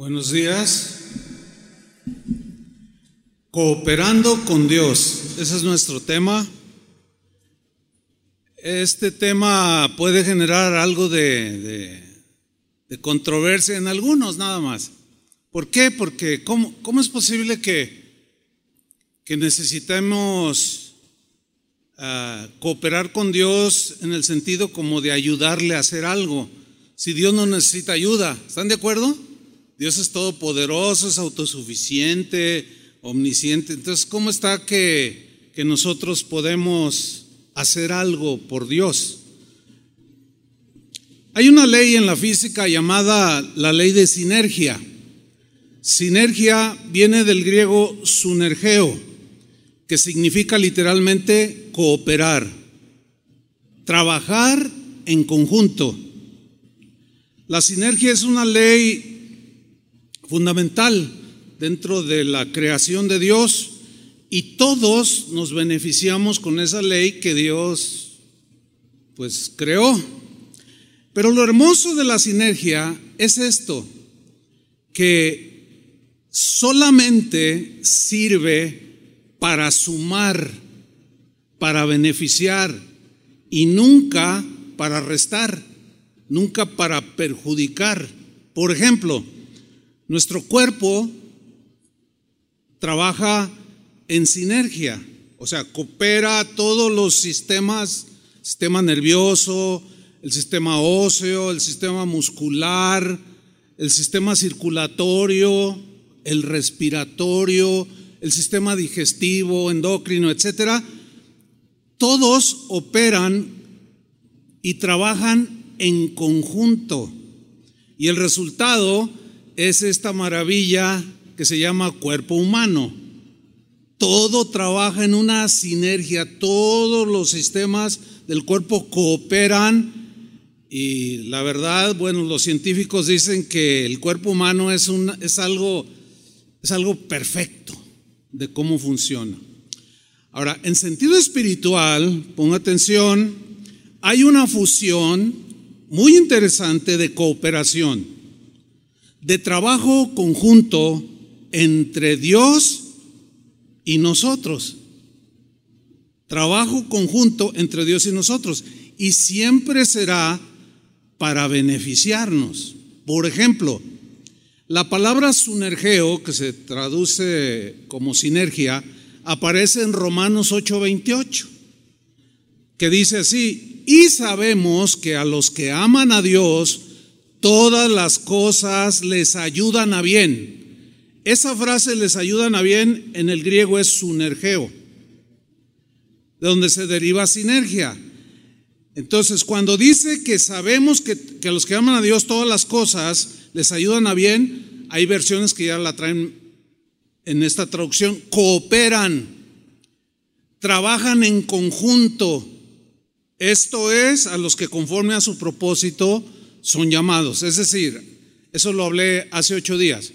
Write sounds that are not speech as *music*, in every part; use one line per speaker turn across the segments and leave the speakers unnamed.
Buenos días. Cooperando con Dios. Ese es nuestro tema. Este tema puede generar algo de, controversia en algunos nada más. ¿Por qué? Porque ¿cómo, es posible que, que necesitemos ah, cooperar con Dios en el sentido como de ayudarle a hacer algo? Si Dios no necesita ayuda, ¿están de acuerdo? Dios es todopoderoso, es autosuficiente, omnisciente. Entonces, ¿cómo está que, que nosotros podemos hacer algo por Dios? Hay una ley en la física llamada la ley de sinergia. Sinergia viene del griego sunergeo, que significa literalmente cooperar, trabajar en conjunto. La sinergia es una ley fundamental dentro de la creación de Dios y todos nos beneficiamos con esa ley que Dios pues creó. Pero lo hermoso de la sinergia es esto, que solamente sirve para sumar, para beneficiar y nunca para restar, nunca para perjudicar. Por ejemplo, nuestro cuerpo trabaja en sinergia, o sea, coopera todos los sistemas, sistema nervioso, el sistema óseo, el sistema muscular, el sistema circulatorio, el respiratorio, el sistema digestivo, endocrino, etcétera, todos operan y trabajan en conjunto. Y el resultado es esta maravilla que se llama cuerpo humano. Todo trabaja en una sinergia, todos los sistemas del cuerpo cooperan y la verdad, bueno, los científicos dicen que el cuerpo humano es, un, es, algo, es algo perfecto de cómo funciona. Ahora, en sentido espiritual, ponga atención, hay una fusión muy interesante de cooperación de trabajo conjunto entre Dios y nosotros. Trabajo conjunto entre Dios y nosotros. Y siempre será para beneficiarnos. Por ejemplo, la palabra sunergeo, que se traduce como sinergia, aparece en Romanos 8:28, que dice así, y sabemos que a los que aman a Dios, todas las cosas les ayudan a bien. Esa frase les ayudan a bien en el griego es sunergeo, de donde se deriva sinergia. Entonces, cuando dice que sabemos que, que a los que aman a Dios todas las cosas les ayudan a bien, hay versiones que ya la traen en esta traducción, cooperan, trabajan en conjunto. Esto es a los que conforme a su propósito son llamados. Es decir, eso lo hablé hace ocho días.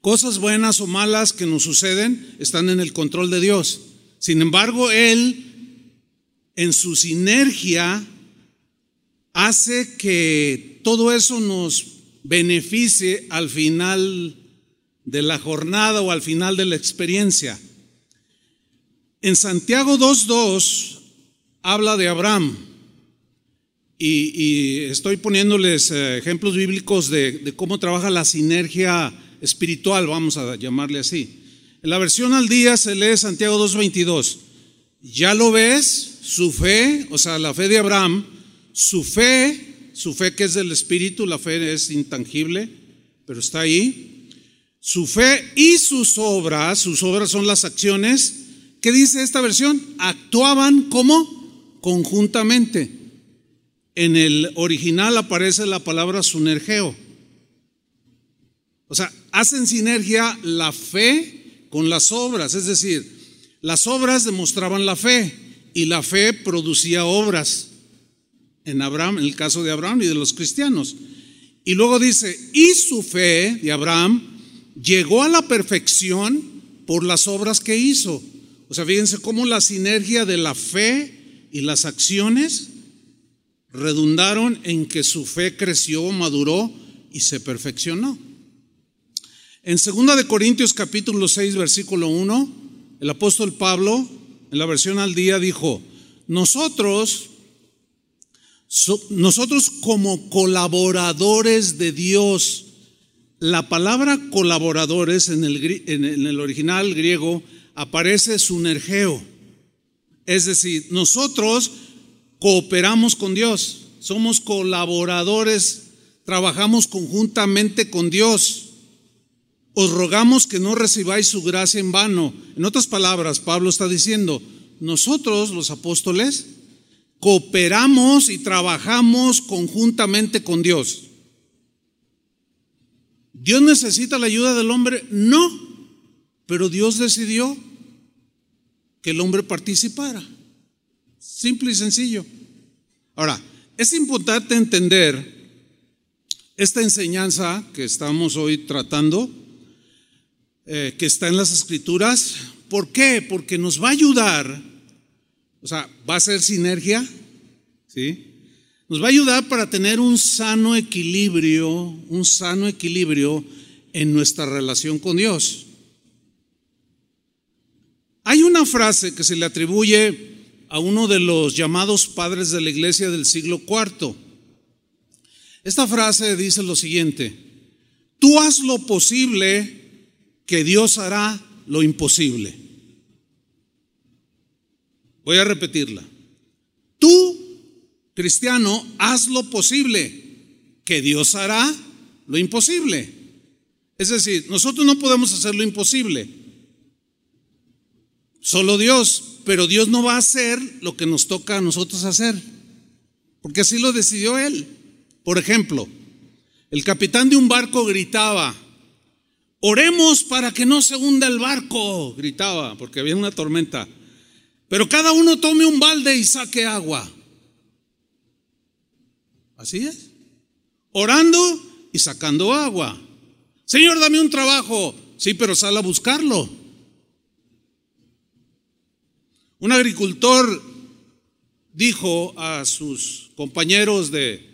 Cosas buenas o malas que nos suceden están en el control de Dios. Sin embargo, Él, en su sinergia, hace que todo eso nos beneficie al final de la jornada o al final de la experiencia. En Santiago 2.2 habla de Abraham. Y, estoy poniéndoles eh, ejemplos bíblicos de, cómo trabaja la sinergia espiritual, vamos a llamarle así. En la versión al día se lee Santiago 2.22. Ya lo ves, su fe, o sea, la fe de Abraham, su fe, su fe que es del Espíritu, la fe es intangible, pero está ahí. Su fe y sus obras, sus obras son las acciones, ¿qué dice esta versión? Actuaban como conjuntamente. En el original aparece la palabra sunergeo. O sea, hacen sinergia la fe con las obras, es decir, las obras demostraban la fe y la fe producía obras en Abraham, en el caso de Abraham y de los cristianos. Y luego dice, y su fe de Abraham llegó a la perfección por las obras que hizo. O sea, fíjense cómo la sinergia de la fe y las acciones redundaron en que su fe creció, maduró y se perfeccionó. En 2 de Corintios capítulo 6 versículo 1, el apóstol Pablo en la versión al día dijo, "Nosotros nosotros como colaboradores de Dios, la palabra colaboradores en el, en el original griego aparece sunergeo. Es decir, nosotros cooperamos con Dios, somos colaboradores, trabajamos conjuntamente con Dios. Os rogamos que no recibáis su gracia en vano. En otras palabras, Pablo está diciendo, nosotros los apóstoles cooperamos y trabajamos conjuntamente con Dios. ¿Dios necesita la ayuda del hombre? No, pero Dios decidió que el hombre participara. Simple y sencillo. Ahora, es importante entender esta enseñanza que estamos hoy tratando, eh, que está en las escrituras. ¿Por qué? Porque nos va a ayudar, o sea, va a ser sinergia, ¿sí? Nos va a ayudar para tener un sano equilibrio, un sano equilibrio en nuestra relación con Dios. Hay una frase que se le atribuye a uno de los llamados padres de la iglesia del siglo IV. Esta frase dice lo siguiente, tú haz lo posible que Dios hará lo imposible. Voy a repetirla. Tú, cristiano, haz lo posible que Dios hará lo imposible. Es decir, nosotros no podemos hacer lo imposible. Solo Dios pero Dios no va a hacer lo que nos toca a nosotros hacer, porque así lo decidió Él. Por ejemplo, el capitán de un barco gritaba, oremos para que no se hunda el barco, gritaba, porque había una tormenta, pero cada uno tome un balde y saque agua. Así es, orando y sacando agua. Señor, dame un trabajo. Sí, pero sal a buscarlo. Un agricultor dijo a sus compañeros de,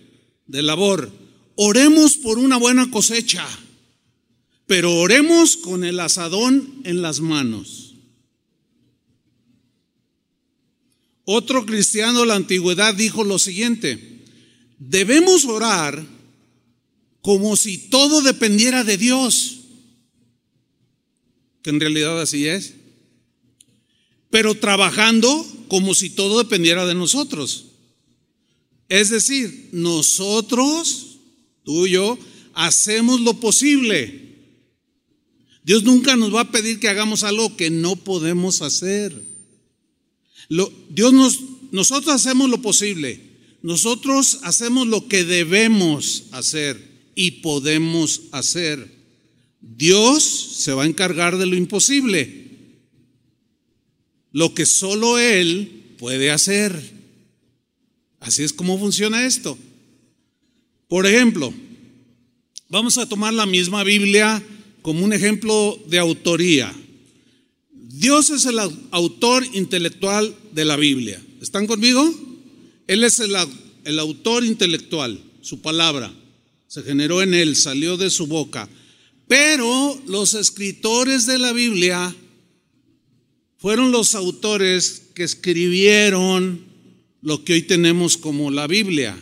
labor, oremos por una buena cosecha, pero oremos con el asadón en las manos. Otro cristiano de la antigüedad dijo lo siguiente, debemos orar como si todo dependiera de Dios, que en realidad así es pero trabajando como si todo dependiera de nosotros. Es decir, nosotros, tú y yo, hacemos lo posible. Dios nunca nos va a pedir que hagamos algo que no podemos hacer. Dios nos, nosotros hacemos lo posible. Nosotros hacemos lo que debemos hacer y podemos hacer. Dios se va a encargar de lo imposible lo que solo Él puede hacer. Así es como funciona esto. Por ejemplo, vamos a tomar la misma Biblia como un ejemplo de autoría. Dios es el autor intelectual de la Biblia. ¿Están conmigo? Él es el, el autor intelectual, su palabra. Se generó en él, salió de su boca. Pero los escritores de la Biblia fueron los autores que escribieron lo que hoy tenemos como la Biblia.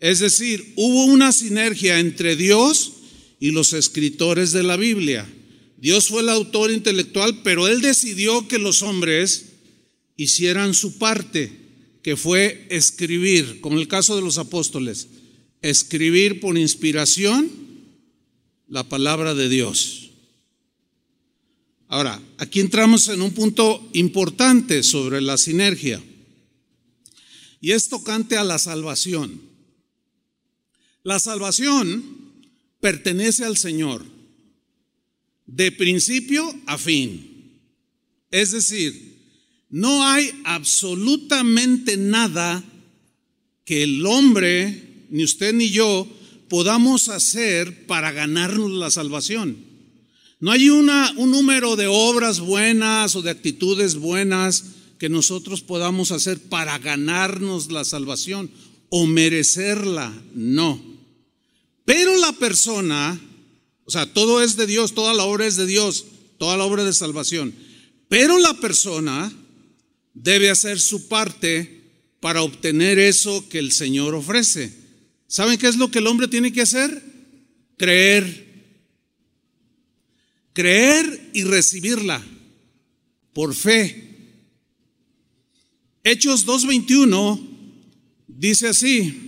Es decir, hubo una sinergia entre Dios y los escritores de la Biblia. Dios fue el autor intelectual, pero Él decidió que los hombres hicieran su parte, que fue escribir, como el caso de los apóstoles, escribir por inspiración la palabra de Dios. Ahora, aquí entramos en un punto importante sobre la sinergia y es tocante a la salvación. La salvación pertenece al Señor de principio a fin. Es decir, no hay absolutamente nada que el hombre, ni usted ni yo, podamos hacer para ganarnos la salvación. No hay una, un número de obras buenas o de actitudes buenas que nosotros podamos hacer para ganarnos la salvación o merecerla. No. Pero la persona O sea, todo es de Dios, toda la obra es de Dios, toda la obra de salvación. Pero la persona debe hacer su parte para obtener eso que el Señor ofrece. ¿Saben qué es lo que el hombre tiene que hacer? Creer. Creer y recibirla por fe. Hechos 2.21 dice así,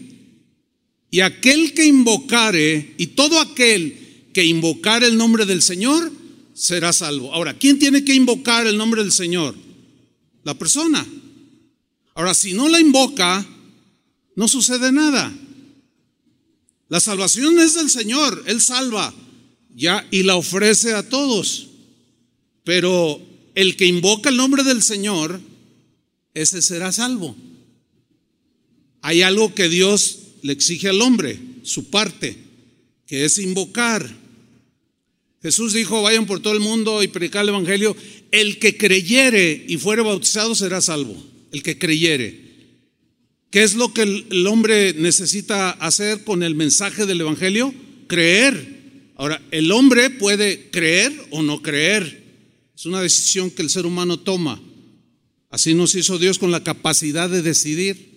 y aquel que invocare, y todo aquel que invocare el nombre del Señor, será salvo. Ahora, ¿quién tiene que invocar el nombre del Señor? La persona. Ahora, si no la invoca, no sucede nada. La salvación es del Señor, Él salva, ya, y la ofrece a todos. Pero el que invoca el nombre del Señor, ese será salvo. Hay algo que Dios le exige al hombre, su parte, que es invocar. Jesús dijo, vayan por todo el mundo y predicar el Evangelio. El que creyere y fuere bautizado será salvo. El que creyere. ¿Qué es lo que el hombre necesita hacer con el mensaje del Evangelio? Creer. Ahora, el hombre puede creer o no creer. Es una decisión que el ser humano toma. Así nos hizo Dios con la capacidad de decidir.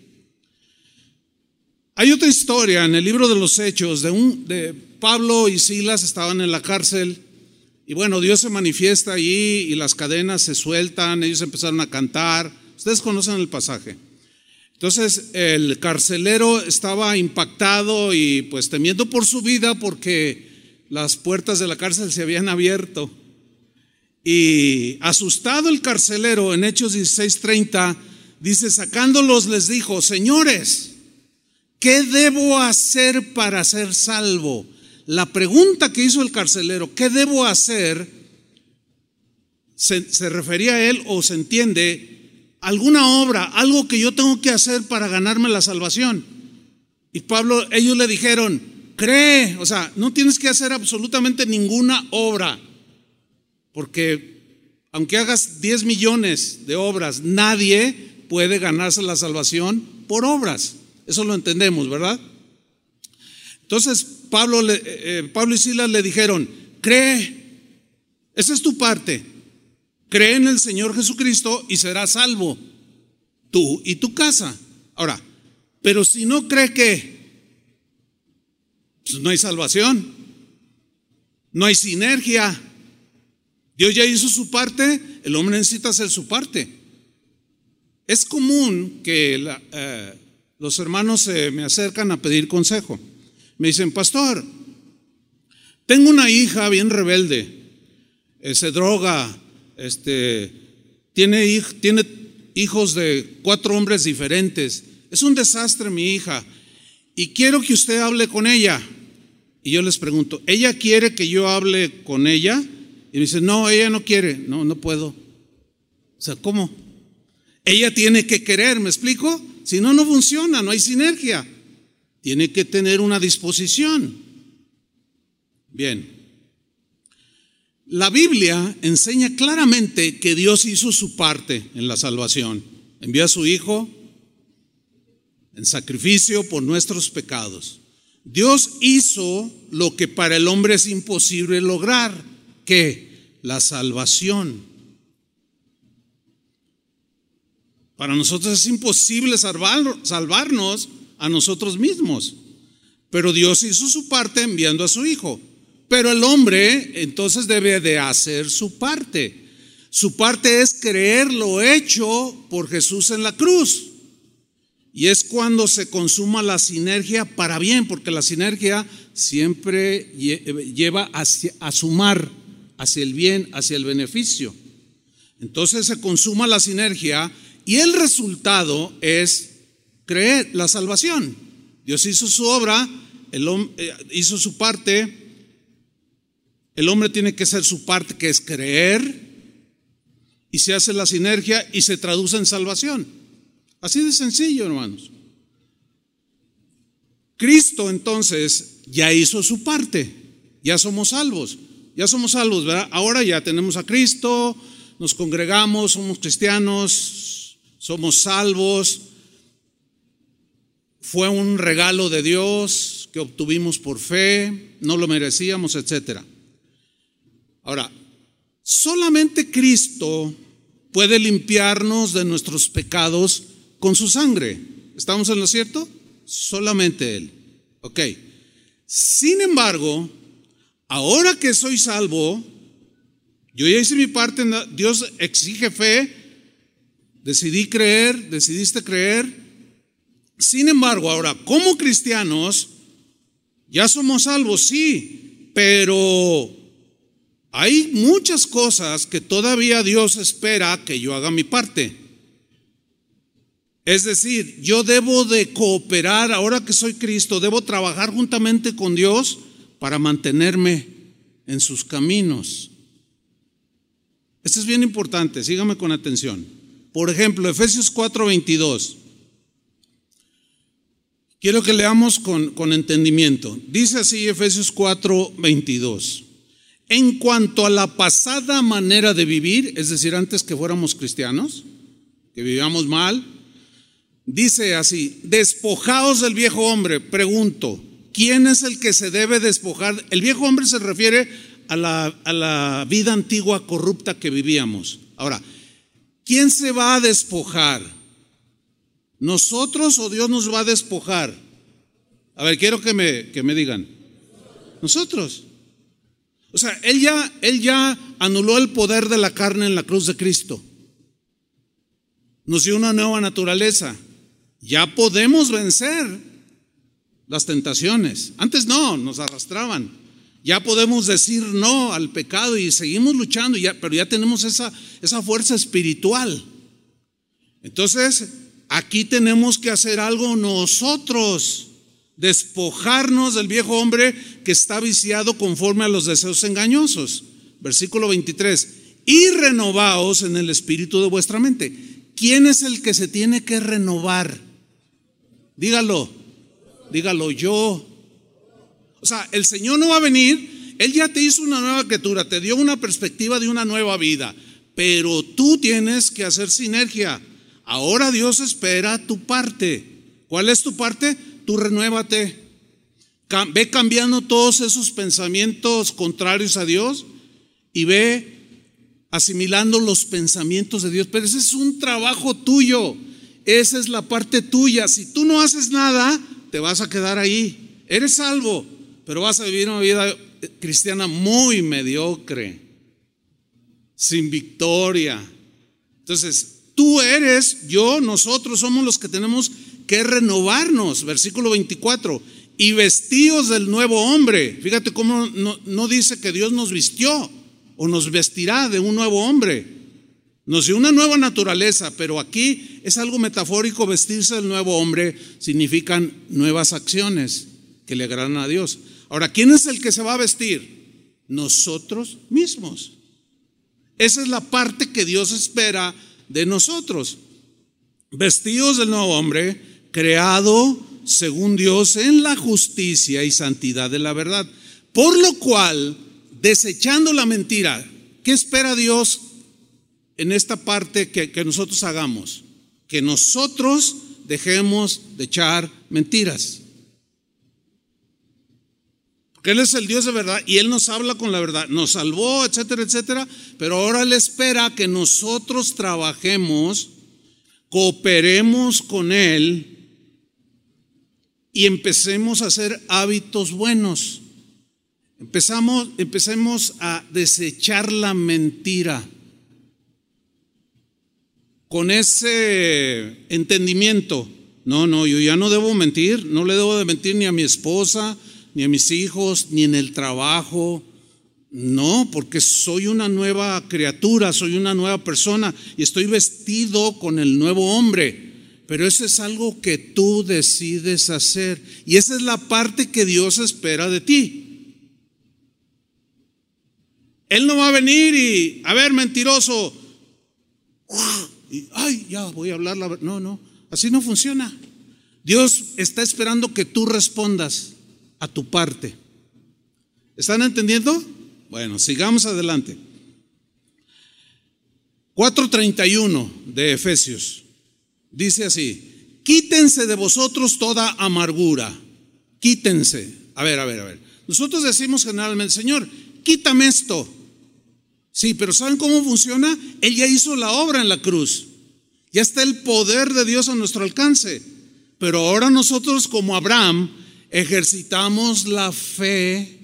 Hay otra historia en el libro de los Hechos de, un, de Pablo y Silas estaban en la cárcel y bueno, Dios se manifiesta allí y las cadenas se sueltan, ellos empezaron a cantar. Ustedes conocen el pasaje. Entonces el carcelero estaba impactado y pues temiendo por su vida porque las puertas de la cárcel se habían abierto. Y asustado el carcelero en Hechos 16:30, dice, sacándolos les dijo, señores, ¿qué debo hacer para ser salvo? La pregunta que hizo el carcelero, ¿qué debo hacer? Se, refería a él o se entiende alguna obra, algo que yo tengo que hacer para ganarme la salvación. Y Pablo, ellos le dijeron, cree, o sea, no tienes que hacer absolutamente ninguna obra. Porque aunque hagas 10 millones de obras, nadie puede ganarse la salvación por obras. Eso lo entendemos, ¿verdad? Entonces Pablo, eh, eh, Pablo y Silas le dijeron, cree, esa es tu parte, cree en el Señor Jesucristo y serás salvo, tú y tu casa. Ahora, pero si no cree que, pues no hay salvación, no hay sinergia. Dios ya hizo su parte, el hombre necesita hacer su parte. Es común que eh, los hermanos se me acercan a pedir consejo. Me dicen, pastor, tengo una hija bien rebelde, eh, se droga, este, tiene, tiene hijos de cuatro hombres diferentes. Es un desastre mi hija. Y quiero que usted hable con ella. Y yo les pregunto, ¿ella quiere que yo hable con ella? Y me dice, no, ella no quiere. No, no puedo. O sea, ¿cómo? Ella tiene que querer, ¿me explico? Si no, no funciona, no hay sinergia. Tiene que tener una disposición. Bien. La Biblia enseña claramente que Dios hizo su parte en la salvación. Envió a su Hijo en sacrificio por nuestros pecados. Dios hizo lo que para el hombre es imposible lograr que la salvación. Para nosotros es imposible salvarnos a nosotros mismos, pero Dios hizo su parte enviando a su Hijo. Pero el hombre entonces debe de hacer su parte. Su parte es creer lo hecho por Jesús en la cruz. Y es cuando se consuma la sinergia para bien, porque la sinergia siempre lleva hacia, a sumar hacia el bien, hacia el beneficio. Entonces se consuma la sinergia y el resultado es creer la salvación. Dios hizo su obra, el, eh, hizo su parte, el hombre tiene que hacer su parte, que es creer, y se hace la sinergia y se traduce en salvación. Así de sencillo, hermanos. Cristo entonces ya hizo su parte, ya somos salvos. Ya somos salvos, ¿verdad? Ahora ya tenemos a Cristo, nos congregamos, somos cristianos, somos salvos. Fue un regalo de Dios que obtuvimos por fe, no lo merecíamos, etc. Ahora, solamente Cristo puede limpiarnos de nuestros pecados con su sangre. ¿Estamos en lo cierto? Solamente Él. Ok. Sin embargo, ahora que soy salvo, yo ya hice mi parte, Dios exige fe, decidí creer, decidiste creer. Sin embargo, ahora, como cristianos, ya somos salvos, sí, pero hay muchas cosas que todavía Dios espera que yo haga mi parte. Es decir, yo debo de cooperar, ahora que soy Cristo, debo trabajar juntamente con Dios para mantenerme en sus caminos. Esto es bien importante, sígame con atención. Por ejemplo, Efesios 4:22. Quiero que leamos con, con entendimiento. Dice así Efesios 4:22. En cuanto a la pasada manera de vivir, es decir, antes que fuéramos cristianos, que vivíamos mal, dice así, despojaos del viejo hombre. Pregunto, ¿quién es el que se debe despojar? El viejo hombre se refiere a la, a la vida antigua corrupta que vivíamos. Ahora, ¿quién se va a despojar? ¿Nosotros o Dios nos va a despojar? A ver, quiero que me, que me digan. Nosotros. O sea, él ya, él ya anuló el poder de la carne en la cruz de Cristo. Nos dio una nueva naturaleza. Ya podemos vencer las tentaciones. Antes no, nos arrastraban. Ya podemos decir no al pecado y seguimos luchando, ya, pero ya tenemos esa, esa fuerza espiritual. Entonces, aquí tenemos que hacer algo nosotros despojarnos del viejo hombre que está viciado conforme a los deseos engañosos. Versículo 23. Y renovaos en el espíritu de vuestra mente. ¿Quién es el que se tiene que renovar? Dígalo, dígalo yo. O sea, el Señor no va a venir, Él ya te hizo una nueva criatura, te dio una perspectiva de una nueva vida, pero tú tienes que hacer sinergia. Ahora Dios espera tu parte. ¿Cuál es tu parte? tú renuévate. Ve cambiando todos esos pensamientos contrarios a Dios y ve asimilando los pensamientos de Dios. Pero ese es un trabajo tuyo. Esa es la parte tuya. Si tú no haces nada, te vas a quedar ahí. Eres salvo, pero vas a vivir una vida cristiana muy mediocre, sin victoria. Entonces, tú eres, yo, nosotros somos los que tenemos que renovarnos, versículo 24, y vestidos del nuevo hombre. Fíjate cómo no, dice que Dios nos vistió o nos vestirá de un nuevo hombre. Nos dio una nueva naturaleza, pero aquí es algo metafórico, vestirse del nuevo hombre significan nuevas acciones que le agradan a Dios. Ahora, ¿quién es el que se va a vestir? Nosotros mismos. Esa es la parte que Dios espera de nosotros. Vestidos del nuevo hombre, creado según Dios en la justicia y santidad de la verdad. Por lo cual, desechando la mentira, ¿qué espera Dios en esta parte que, nosotros hagamos? Que nosotros dejemos de echar mentiras. Porque Él es el Dios de verdad y Él nos habla con la verdad, nos salvó, etcétera, etcétera, pero ahora Él espera que nosotros trabajemos, cooperemos con Él y empecemos a hacer hábitos buenos. Empezamos, empecemos a desechar la mentira con ese entendimiento. No, no, yo ya no debo mentir, no le debo de mentir ni a mi esposa, ni a mis hijos, ni en el trabajo. No, porque soy una nueva criatura, soy una nueva persona y estoy vestido con el nuevo hombre. Pero eso es algo que tú decides hacer. Y esa es la parte que Dios espera de ti. Él no va a venir y, a ver, mentiroso. Y, Ay, ya voy a hablar la verdad. No, no, así no funciona. Dios está esperando que tú respondas a tu parte. ¿Están entendiendo? Bueno, sigamos adelante. 4.31 de Efesios. Dice así, quítense de vosotros toda amargura, quítense. A ver, a ver, a ver. Nosotros decimos generalmente, Señor, quítame esto. Sí, pero ¿saben cómo funciona? Él ya hizo la obra en la cruz. Ya está el poder de Dios a nuestro alcance. Pero ahora nosotros como Abraham ejercitamos la fe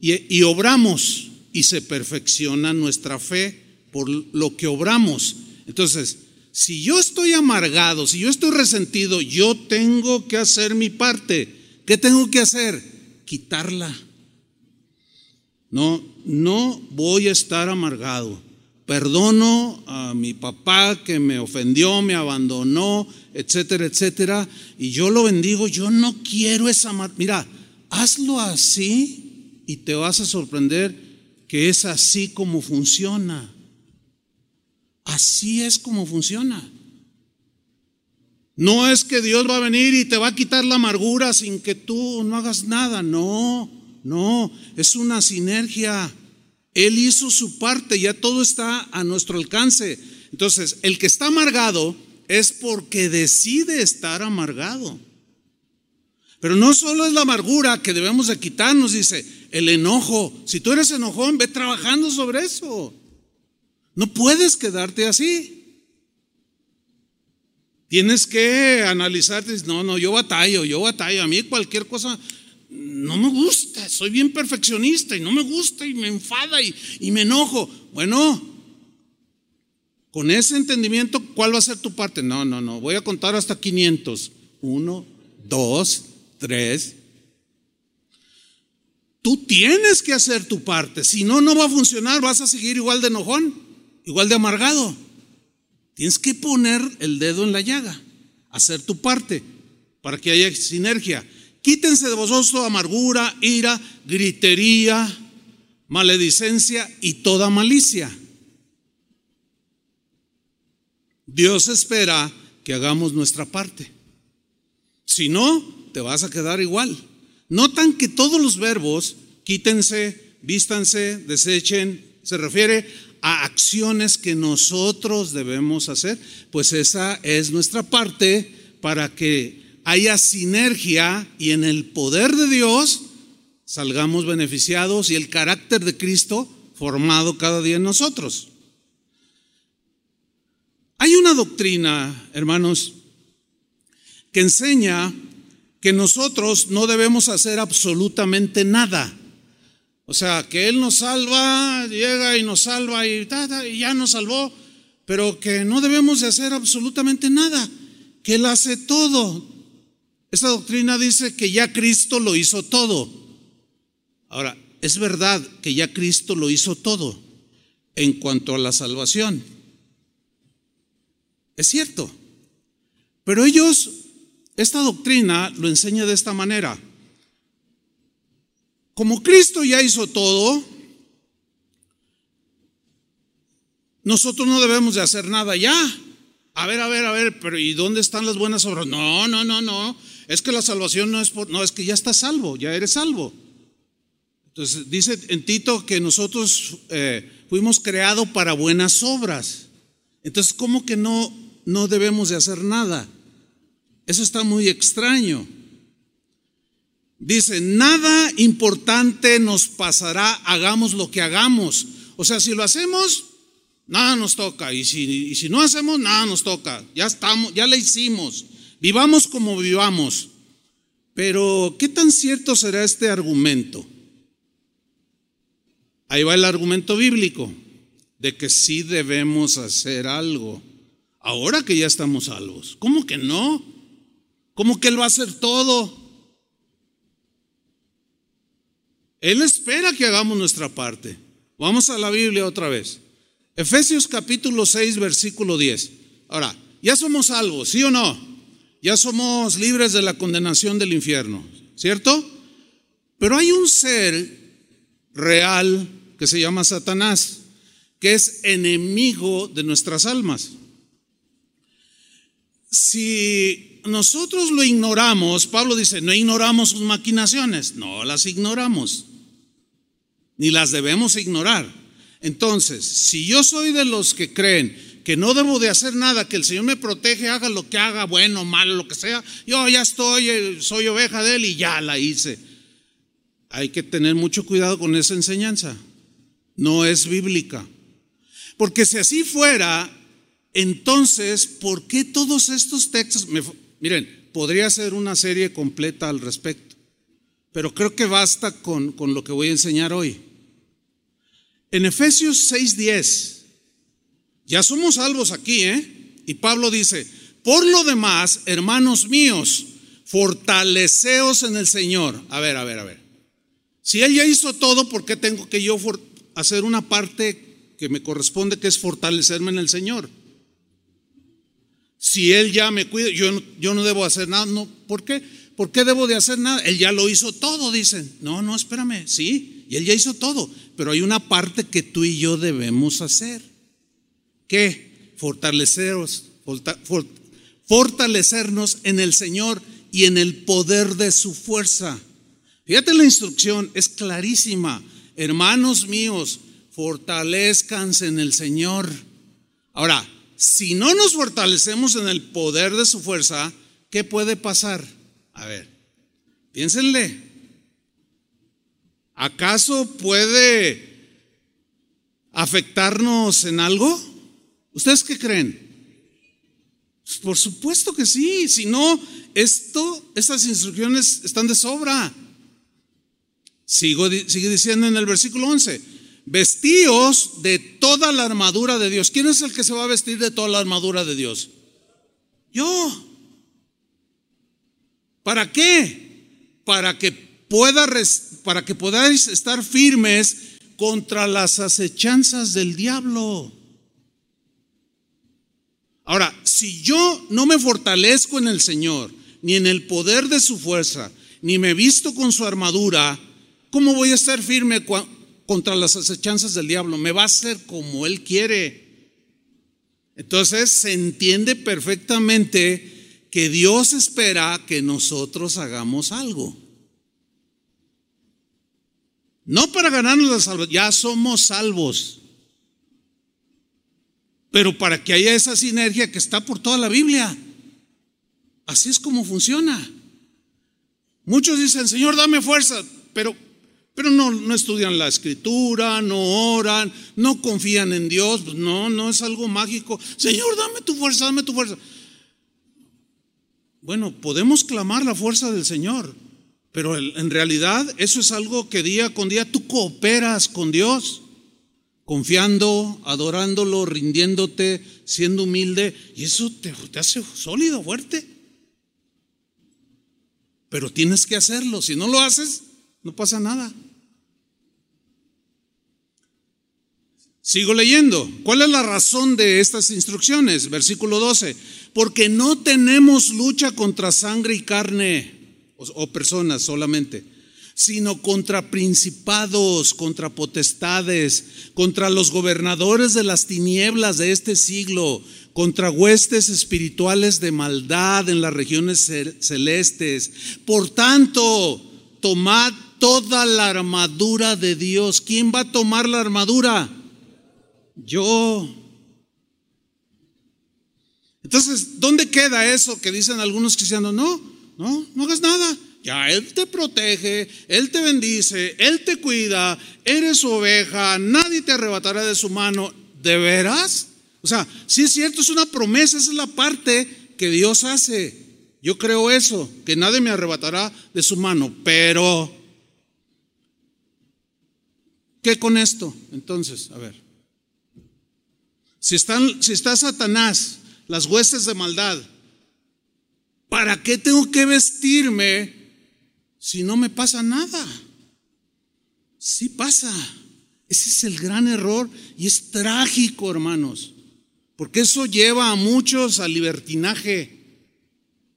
y, obramos y se perfecciona nuestra fe por lo que obramos. Entonces, si yo estoy amargado, si yo estoy resentido, yo tengo que hacer mi parte. ¿Qué tengo que hacer? Quitarla. No, no voy a estar amargado. Perdono a mi papá que me ofendió, me abandonó, etcétera, etcétera. Y yo lo bendigo. Yo no quiero esa. Mira, hazlo así y te vas a sorprender que es así como funciona. Así es como funciona. No es que Dios va a venir y te va a quitar la amargura sin que tú no hagas nada. No. No, es una sinergia. Él hizo su parte, ya todo está a nuestro alcance. Entonces, el que está amargado es porque decide estar amargado. Pero no solo es la amargura que debemos de quitarnos, dice, el enojo. Si tú eres enojón, ve trabajando sobre eso. No puedes quedarte así. Tienes que analizarte, no, no, yo batallo, yo batallo. A mí cualquier cosa no me gusta, soy bien perfeccionista y no me gusta y me enfada y, me enojo. Bueno, con ese entendimiento, ¿cuál va a ser tu parte? No, no, no, voy a contar hasta 500. Uno, dos, tres. Tú tienes que hacer tu parte, si no, no va a funcionar, vas a seguir igual de enojón, igual de amargado. Tienes que poner el dedo en la llaga, hacer tu parte para que haya sinergia. Quítense de vosotros amargura, ira, gritería, maledicencia y toda malicia. Dios espera que hagamos nuestra parte. Si no, te vas a quedar igual. Notan que todos los verbos, quítense, vístanse, desechen, se refiere a acciones que nosotros debemos hacer. Pues esa es nuestra parte para que haya sinergia y en el poder de Dios salgamos beneficiados y el carácter de Cristo formado cada día en nosotros. Hay una doctrina, hermanos, que enseña que nosotros no debemos hacer absolutamente nada. O sea, que Él nos salva, llega y nos salva y, y ya nos salvó, pero que no debemos de hacer absolutamente nada, que Él hace todo. Esta doctrina dice que ya Cristo lo hizo todo. Ahora, es verdad que ya Cristo lo hizo todo en cuanto a la salvación. Es cierto. Pero ellos, esta doctrina lo enseña de esta manera. Como Cristo ya hizo todo, nosotros no debemos de hacer nada ya. A ver, a ver, a ver, pero ¿y dónde están las buenas obras? No, no, no, no. Es que la salvación no es por, no, es que ya estás salvo, ya eres salvo. Entonces dice en Tito que nosotros eh, fuimos creados para buenas obras. Entonces, ¿cómo que no, no debemos de hacer nada? Eso está muy extraño. Dice, nada importante nos pasará, hagamos lo que hagamos. O sea, si lo hacemos, nada nos toca. Y si, y si no hacemos, nada nos toca. Ya estamos, ya le hicimos. Vivamos como vivamos. Pero, ¿qué tan cierto será este argumento? Ahí va el argumento bíblico de que sí debemos hacer algo. Ahora que ya estamos salvos. ¿Cómo que no? ¿Cómo que Él va a hacer todo? Él espera que hagamos nuestra parte. Vamos a la Biblia otra vez. Efesios capítulo 6, versículo 10. Ahora, ya somos salvos, ¿sí o no? Ya somos libres de la condenación del infierno, ¿cierto? Pero hay un ser real que se llama Satanás, que es enemigo de nuestras almas. Si nosotros lo ignoramos, Pablo dice, no ignoramos sus maquinaciones, no las ignoramos, ni las debemos ignorar. Entonces, si yo soy de los que creen que no debo de hacer nada, que el Señor me protege, haga lo que haga, bueno, malo, lo que sea. Yo ya estoy, eh, soy oveja de Él y ya la hice. Hay que tener mucho cuidado con esa enseñanza. No es bíblica. Porque si así fuera, entonces, ¿por qué todos estos textos? miren, podría ser una serie completa al respecto, pero creo que basta con, con lo que voy a enseñar hoy. En Efesios 6:10, ya somos salvos aquí, ¿eh? Y Pablo dice, por lo demás, hermanos míos, fortaleceos en el Señor. A ver, a ver, a ver. Si Él ya hizo todo, ¿por qué tengo que yo hacer una parte que me corresponde, que es fortalecerme en el Señor? Si Él ya me cuida, yo, yo no debo hacer nada. No, ¿Por qué? ¿Por qué debo de hacer nada? Él ya lo hizo todo, dicen. No, no, espérame. Sí, y Él ya hizo todo. Pero hay una parte que tú y yo debemos hacer. ¿Qué? Fortaleceros, fortalecernos en el Señor y en el poder de su fuerza. Fíjate la instrucción, es clarísima. Hermanos míos, fortalezcanse en el Señor. Ahora, si no nos fortalecemos en el poder de su fuerza, ¿qué puede pasar? A ver, piénsenle. ¿Acaso puede afectarnos en algo? ¿Ustedes qué creen? Por supuesto que sí, si no, esto, estas instrucciones están de sobra. Sigo, sigue diciendo en el versículo 11, vestíos de toda la armadura de Dios. ¿Quién es el que se va a vestir de toda la armadura de Dios? Yo. ¿Para qué? Para que pueda para que podáis estar firmes contra las acechanzas del diablo. Ahora, si yo no me fortalezco en el Señor, ni en el poder de su fuerza, ni me visto con su armadura, ¿cómo voy a estar firme contra las acechanzas del diablo? Me va a hacer como Él quiere. Entonces se entiende perfectamente que Dios espera que nosotros hagamos algo. No para ganarnos la salvación, ya somos salvos pero para que haya esa sinergia que está por toda la Biblia. Así es como funciona. Muchos dicen, Señor, dame fuerza, pero, pero no, no estudian la escritura, no oran, no confían en Dios. Pues no, no es algo mágico. Señor, dame tu fuerza, dame tu fuerza. Bueno, podemos clamar la fuerza del Señor, pero en realidad eso es algo que día con día tú cooperas con Dios confiando, adorándolo, rindiéndote, siendo humilde, y eso te, hace sólido, fuerte. Pero tienes que hacerlo, si no lo haces, no pasa nada. Sigo leyendo. ¿Cuál es la razón de estas instrucciones? Versículo 12. Porque no tenemos lucha contra sangre y carne o personas solamente sino contra principados, contra potestades, contra los gobernadores de las tinieblas de este siglo, contra huestes espirituales de maldad en las regiones celestes. Por tanto, tomad toda la armadura de Dios. ¿Quién va a tomar la armadura? Yo. Entonces, ¿dónde queda eso que dicen algunos cristianos? No, no, no hagas nada. Ya Él te protege, Él te bendice, Él te cuida, eres su oveja, nadie te arrebatará de su mano. ¿De veras? O sea, si es cierto, es una promesa, esa es la parte que Dios hace. Yo creo eso, que nadie me arrebatará de su mano, pero ¿qué con esto? Entonces, a ver. Si, están, si está Satanás, las huestes de maldad, ¿para qué tengo que vestirme si no me pasa nada? Sí pasa. Ese es el gran error y es trágico, hermanos, porque eso lleva a muchos al libertinaje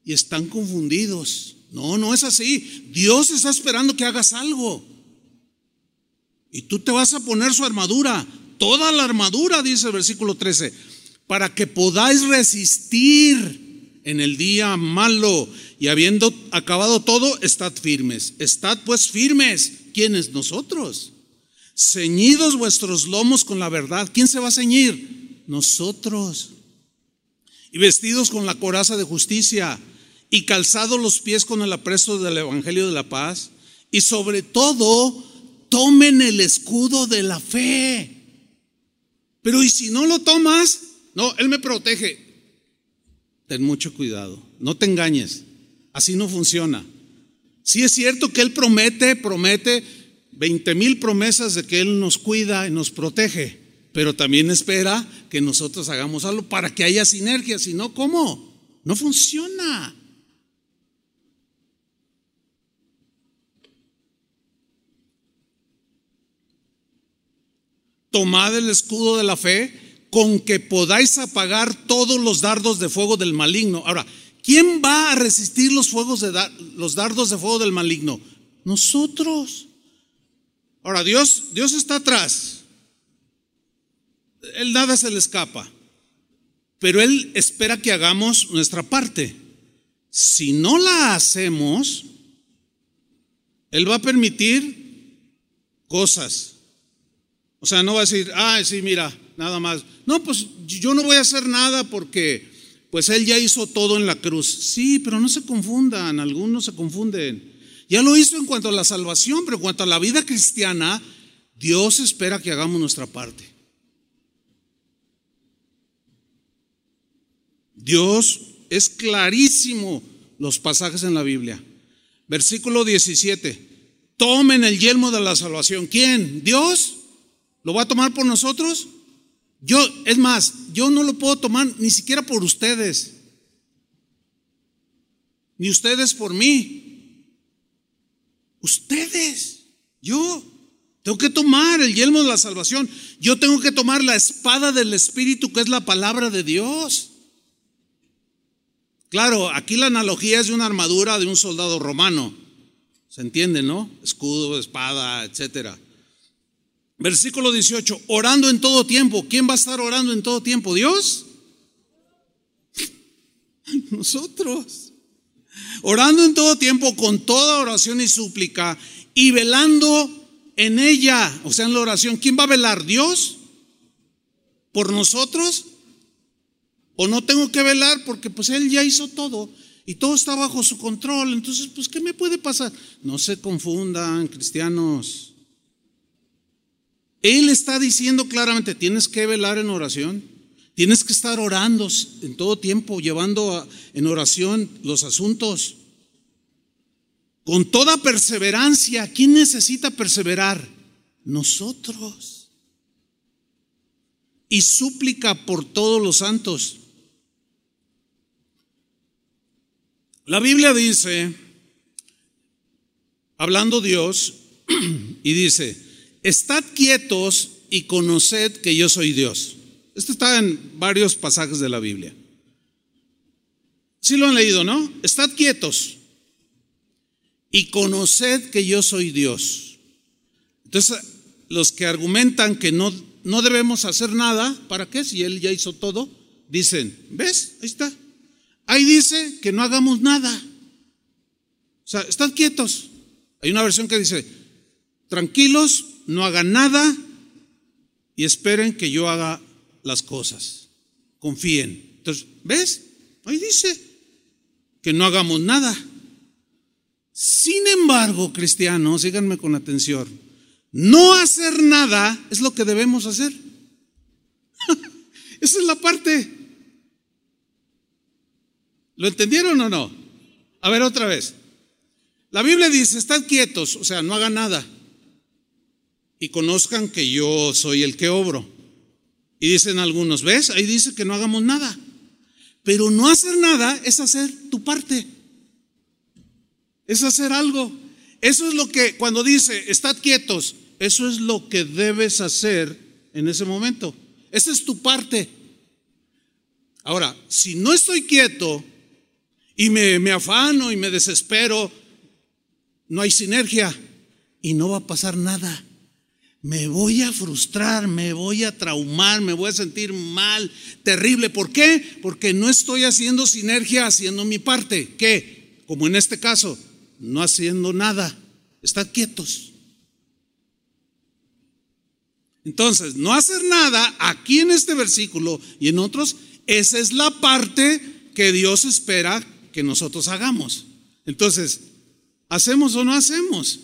y están confundidos. No, no es así. Dios está esperando que hagas algo. Y tú te vas a poner su armadura, toda la armadura, dice el versículo 13, para que podáis resistir en el día malo y habiendo acabado todo, estad firmes. Estad pues firmes. ¿Quiénes? Nosotros. Ceñidos vuestros lomos con la verdad. ¿Quién se va a ceñir? Nosotros. Y vestidos con la coraza de justicia y calzados los pies con el apresto del Evangelio de la paz. Y sobre todo, tomen el escudo de la fe. Pero ¿y si no lo tomas? No, Él me protege. Ten mucho cuidado, no te engañes. Así no funciona. Si es cierto que Él promete, promete 20 mil promesas de que Él nos cuida y nos protege, pero también espera que nosotros hagamos algo para que haya sinergia, si no, ¿cómo? No funciona. Tomad el escudo de la fe con que podáis apagar todos los dardos de fuego del maligno. Ahora, ¿quién va a resistir los, fuegos de los dardos de fuego del maligno? Nosotros. Ahora, Dios, Dios está atrás. Él nada se le escapa. Pero Él espera que hagamos nuestra parte. Si no la hacemos, Él va a permitir cosas. O sea, no va a decir, ah, sí, mira, nada más. No, pues yo no voy a hacer nada porque pues Él ya hizo todo en la cruz. Sí, pero no se confundan, algunos se confunden. Ya lo hizo en cuanto a la salvación, pero en cuanto a la vida cristiana, Dios espera que hagamos nuestra parte. Dios es clarísimo los pasajes en la Biblia. Versículo 17. Tomen el yelmo de la salvación. ¿Quién? ¿Dios? ¿Lo va a tomar por nosotros? Yo, es más, yo no lo puedo tomar ni siquiera por ustedes, ni ustedes por mí. Ustedes, yo tengo que tomar el yelmo de la salvación. Yo tengo que tomar la espada del Espíritu, que es la palabra de Dios. Claro, aquí la analogía es de una armadura de un soldado romano. ¿Se entiende, no? Escudo, espada, etcétera. Versículo 18, orando en todo tiempo. ¿Quién va a estar orando en todo tiempo? ¿Dios? *laughs* Nosotros. Orando en todo tiempo con toda oración y súplica y velando en ella, o sea, en la oración. ¿Quién va a velar? ¿Dios? ¿Por nosotros? ¿O no tengo que velar porque pues Él ya hizo todo y todo está bajo su control? Entonces, pues, ¿qué me puede pasar? No se confundan, cristianos. Él está diciendo claramente, tienes que velar en oración, tienes que estar orando en todo tiempo, llevando en oración los asuntos. Con toda perseverancia, ¿quién necesita perseverar? Nosotros. Y súplica por todos los santos. La Biblia dice, hablando Dios, *clears throat* y dice, estad quietos y conoced que yo soy Dios. Esto está en varios pasajes de la Biblia. Sí lo han leído, ¿no? Estad quietos y conoced que yo soy Dios. Entonces, los que argumentan que no, no debemos hacer nada, ¿para qué? Si Él ya hizo todo, dicen, ¿ves? Ahí está. Ahí dice que no hagamos nada. O sea, estad quietos. Hay una versión que dice, tranquilos, no hagan nada y esperen que yo haga las cosas. Confíen. Entonces, ¿ves? Ahí dice que no hagamos nada. Sin embargo, cristianos, síganme con atención, no hacer nada es lo que debemos hacer. *laughs* Esa es la parte. ¿Lo entendieron o no? A ver otra vez. La Biblia dice, estad quietos, o sea, no hagan nada y conozcan que yo soy el que obro. Y dicen algunos, ¿ves? Ahí dice que no hagamos nada. Pero no hacer nada es hacer tu parte. Es hacer algo. Eso es lo que cuando dice, estad quietos, eso es lo que debes hacer en ese momento. Esa es tu parte. Ahora, si no estoy quieto y me, me afano y me desespero, no hay sinergia y no va a pasar nada me voy a frustrar, me voy a traumar, me voy a sentir mal, terrible. ¿Por qué? Porque no estoy haciendo sinergia, haciendo mi parte. ¿Qué? Como en este caso, no haciendo nada. Estad quietos. Entonces, no hacer nada aquí en este versículo y en otros, esa es la parte que Dios espera que nosotros hagamos. Entonces, ¿hacemos o no hacemos?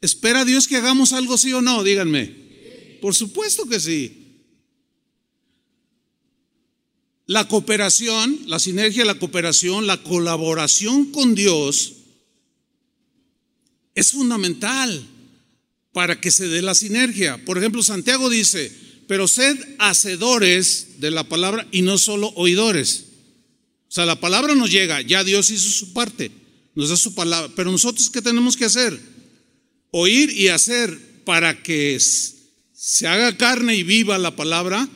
¿Espera Dios que hagamos algo sí o no? Díganme. Por supuesto que sí. La cooperación, la sinergia, la cooperación, la colaboración con Dios es fundamental para que se dé la sinergia. Por ejemplo, Santiago dice, pero sed hacedores de la palabra y no solo oidores. O sea, la palabra nos llega, ya Dios hizo su parte, nos da su palabra, pero nosotros ¿qué tenemos que hacer? Oír y hacer para que se haga carne y viva la palabra,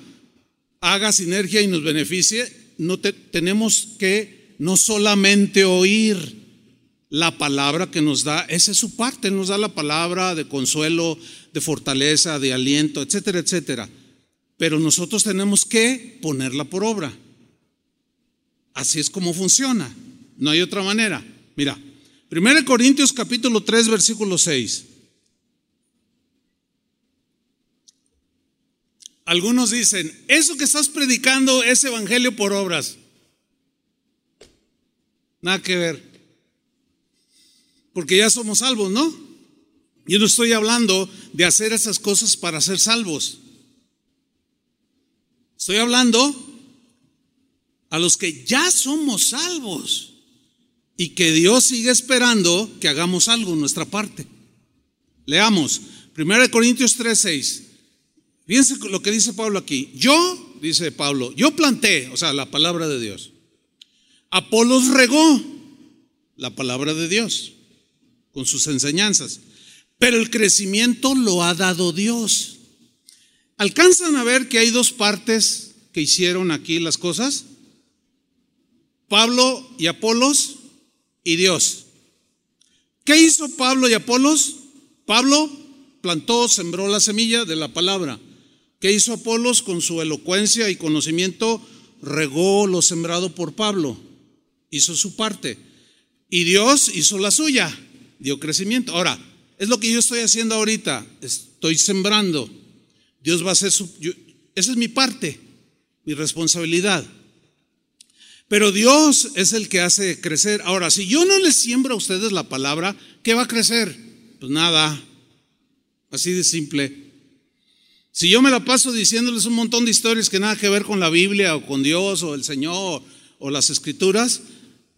haga sinergia y nos beneficie. No tenemos que no solamente oír, la palabra que nos da, esa es su parte, nos da la palabra de consuelo, de fortaleza, de aliento, etcétera, etcétera. Pero nosotros tenemos que ponerla por obra. Así es como funciona. No hay otra manera. Mira, 1 Corintios capítulo 3, versículo 6. Algunos dicen, eso que estás predicando es evangelio por obras. Nada que ver porque ya somos salvos, ¿no? Yo no estoy hablando de hacer esas cosas para ser salvos. Estoy hablando a los que ya somos salvos y que Dios sigue esperando que hagamos algo en nuestra parte. Leamos 1 Corintios 3:6. Fíjense lo que dice Pablo aquí. Yo, dice Pablo, yo planté, o sea, la palabra de Dios. Apolos regó, la palabra de Dios con sus enseñanzas. Pero el crecimiento lo ha dado Dios. ¿Alcanzan a ver que hay dos partes que hicieron aquí las cosas? Pablo y Apolos y Dios. ¿Qué hizo Pablo y Apolos? Pablo plantó, sembró la semilla de la palabra. ¿Qué hizo Apolos con su elocuencia y conocimiento? Regó lo sembrado por Pablo. Hizo su parte. Y Dios hizo la suya dio crecimiento. Ahora, es lo que yo estoy haciendo ahorita. Estoy sembrando. Dios va a hacer su... esa es mi parte, mi responsabilidad. Pero Dios es el que hace crecer. Ahora, si yo no les siembro a ustedes la palabra, ¿qué va a crecer? Pues nada. Así de simple. Si yo me la paso diciéndoles un montón de historias que nada que ver con la Biblia o con Dios o el Señor o las escrituras,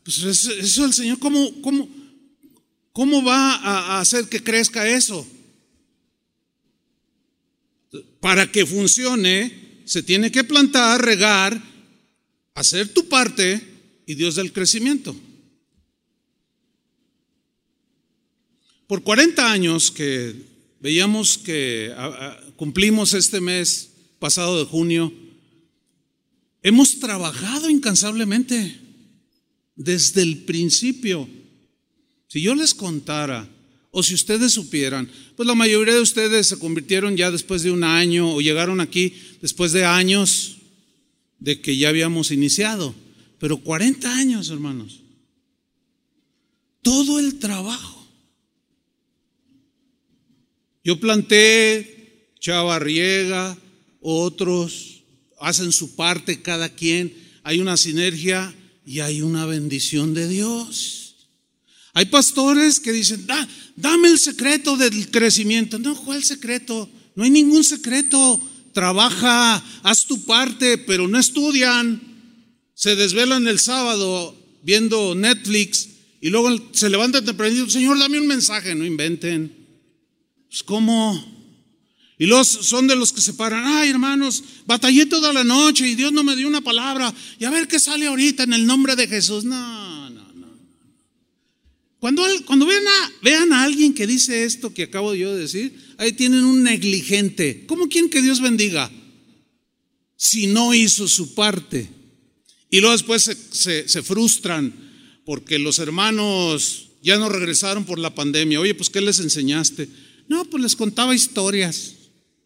pues eso el Señor, ¿cómo, cómo, ¿Cómo va a hacer que crezca eso? Para que funcione, se tiene que plantar, regar, hacer tu parte y Dios da el crecimiento. Por 40 años que veíamos que cumplimos este mes pasado de junio, hemos trabajado incansablemente desde el principio si yo les contara, o si ustedes supieran, pues la mayoría de ustedes se convirtieron ya después de un año o llegaron aquí después de años de que ya habíamos iniciado. Pero 40 años, hermanos. Todo el trabajo. Yo planté, Chava riega, otros hacen su parte cada quien. Hay una sinergia y hay una bendición de Dios. Hay pastores que dicen, dame el secreto del crecimiento. No, ¿cuál secreto? No hay ningún secreto. Trabaja, haz tu parte, pero no estudian. Se desvelan el sábado viendo Netflix y luego se levantan tempranito, Señor, dame un mensaje, no inventen. Pues ¿cómo? Y los son de los que se paran, ay hermanos, batallé toda la noche y Dios no me dio una palabra. Y a ver qué sale ahorita en el nombre de Jesús. No, cuando, cuando vean, a, vean a alguien que dice esto que acabo yo de decir, ahí tienen un negligente. ¿Cómo quieren que Dios bendiga? Si no hizo su parte. Y luego después se, frustran porque los hermanos ya no regresaron por la pandemia. Oye, pues ¿qué les enseñaste? No, pues les contaba historias.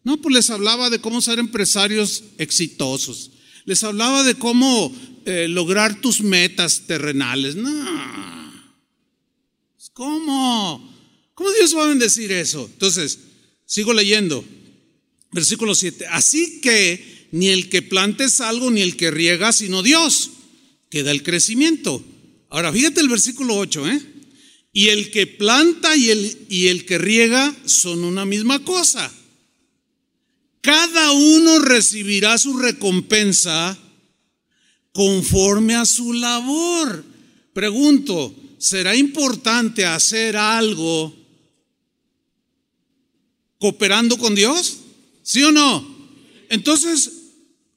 No, pues les hablaba de cómo ser empresarios exitosos. Les hablaba de cómo eh, lograr tus metas terrenales. No, ¿Cómo? ¿Cómo Dios va a bendecir eso? Entonces, sigo leyendo. Versículo 7. Así que ni el que plante es algo, ni el que riega, sino Dios, que da el crecimiento. Ahora, fíjate el versículo 8, ¿eh? Y el que planta y el, y el que riega son una misma cosa. Cada uno recibirá su recompensa conforme a su labor. Pregunto, ¿será importante hacer algo cooperando con Dios? ¿Sí o no? Entonces,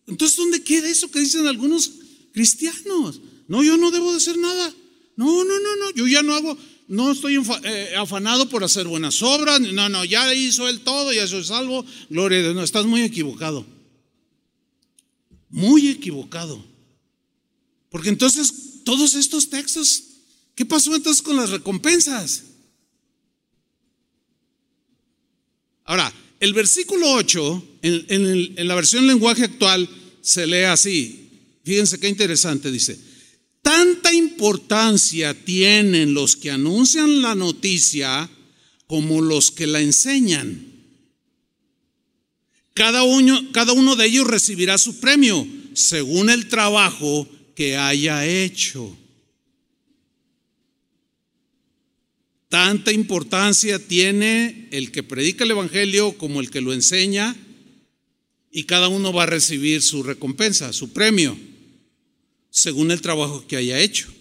entonces ¿dónde queda eso que dicen algunos cristianos? No, yo no debo de hacer nada. No, no, no, no, yo ya no hago, no estoy eh, afanado por hacer buenas obras. No, no, ya hizo él todo, ya soy salvo. Gloria a Dios, no, estás muy equivocado. Muy equivocado. Porque entonces todos estos textos, ¿qué pasó entonces con las recompensas? Ahora, el versículo 8, en, la versión lenguaje actual, se lee así. Fíjense qué interesante, dice, tanta importancia tienen los que anuncian la noticia como los que la enseñan. Cada uno, cada uno de ellos recibirá su premio según el trabajo que haya hecho. Tanta importancia tiene el que predica el Evangelio como el que lo enseña y cada uno va a recibir su recompensa, su premio, según el trabajo que haya hecho.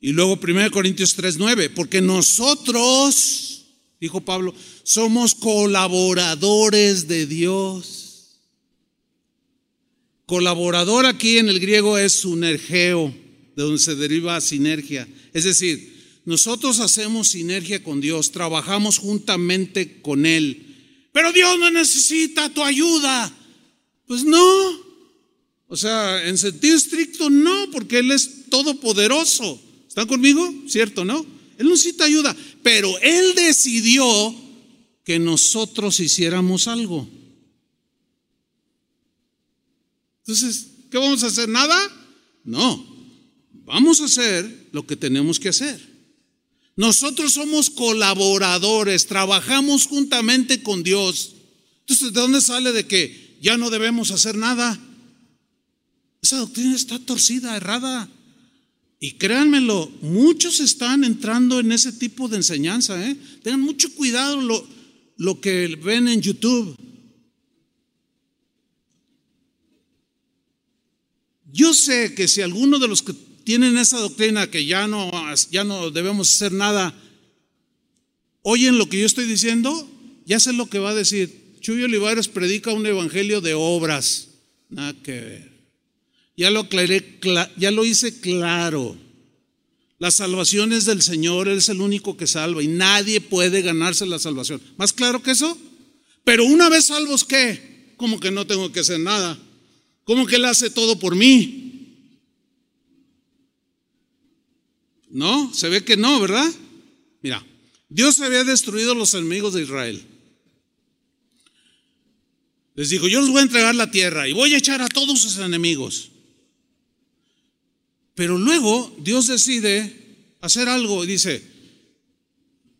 Y luego 1 Corintios 3:9, porque nosotros, dijo Pablo, somos colaboradores de Dios. Colaborador aquí en el griego es sunergeo, de donde se deriva sinergia. Es decir, nosotros hacemos sinergia con Dios, trabajamos juntamente con Él. Pero Dios no necesita tu ayuda. Pues no. O sea, en sentido estricto no, porque Él es todopoderoso. ¿Están conmigo? ¿Cierto, no? Él necesita ayuda. Pero Él decidió que nosotros hiciéramos algo. Entonces, ¿qué vamos a hacer? ¿Nada? No. Vamos a hacer lo que tenemos que hacer. Nosotros somos colaboradores, trabajamos juntamente con Dios. Entonces, ¿de dónde sale de que ya no debemos hacer nada? Esa doctrina está torcida, errada. Y créanmelo, muchos están entrando en ese tipo de enseñanza. ¿eh? Tengan mucho cuidado lo, lo que ven en YouTube. Yo sé que si alguno de los que tienen esa doctrina que ya no, ya no debemos hacer nada, oyen lo que yo estoy diciendo, ya sé lo que va a decir. Chuy Olivares predica un evangelio de obras. Nada que ver. Ya lo aclaré, ya lo hice claro. La salvación es del Señor, Él es el único que salva y nadie puede ganarse la salvación. ¿Más claro que eso? Pero una vez salvos, ¿qué? Como que no tengo que hacer nada. Como que Él hace todo por mí. No, se ve que no, ¿verdad? Mira, Dios había destruido los enemigos de Israel. Les dijo, yo les voy a entregar la tierra y voy a echar a todos sus enemigos. Pero luego Dios decide hacer algo y dice,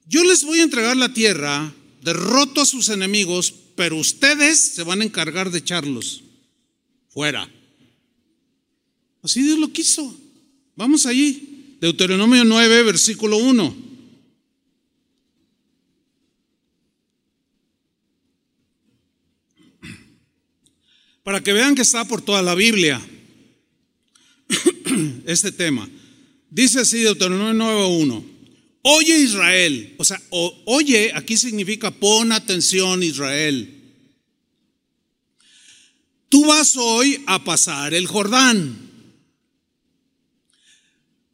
yo les voy a entregar la tierra, derroto a sus enemigos, pero ustedes se van a encargar de echarlos fuera. Así Dios lo quiso. Vamos allí. Deuteronomio 9, versículo 1. Para que vean que está por toda la Biblia *clears throat* este tema. Dice así Deuteronomio 9, 1. Oye Israel, o sea, oye aquí significa pon atención Israel. Tú vas hoy a pasar el Jordán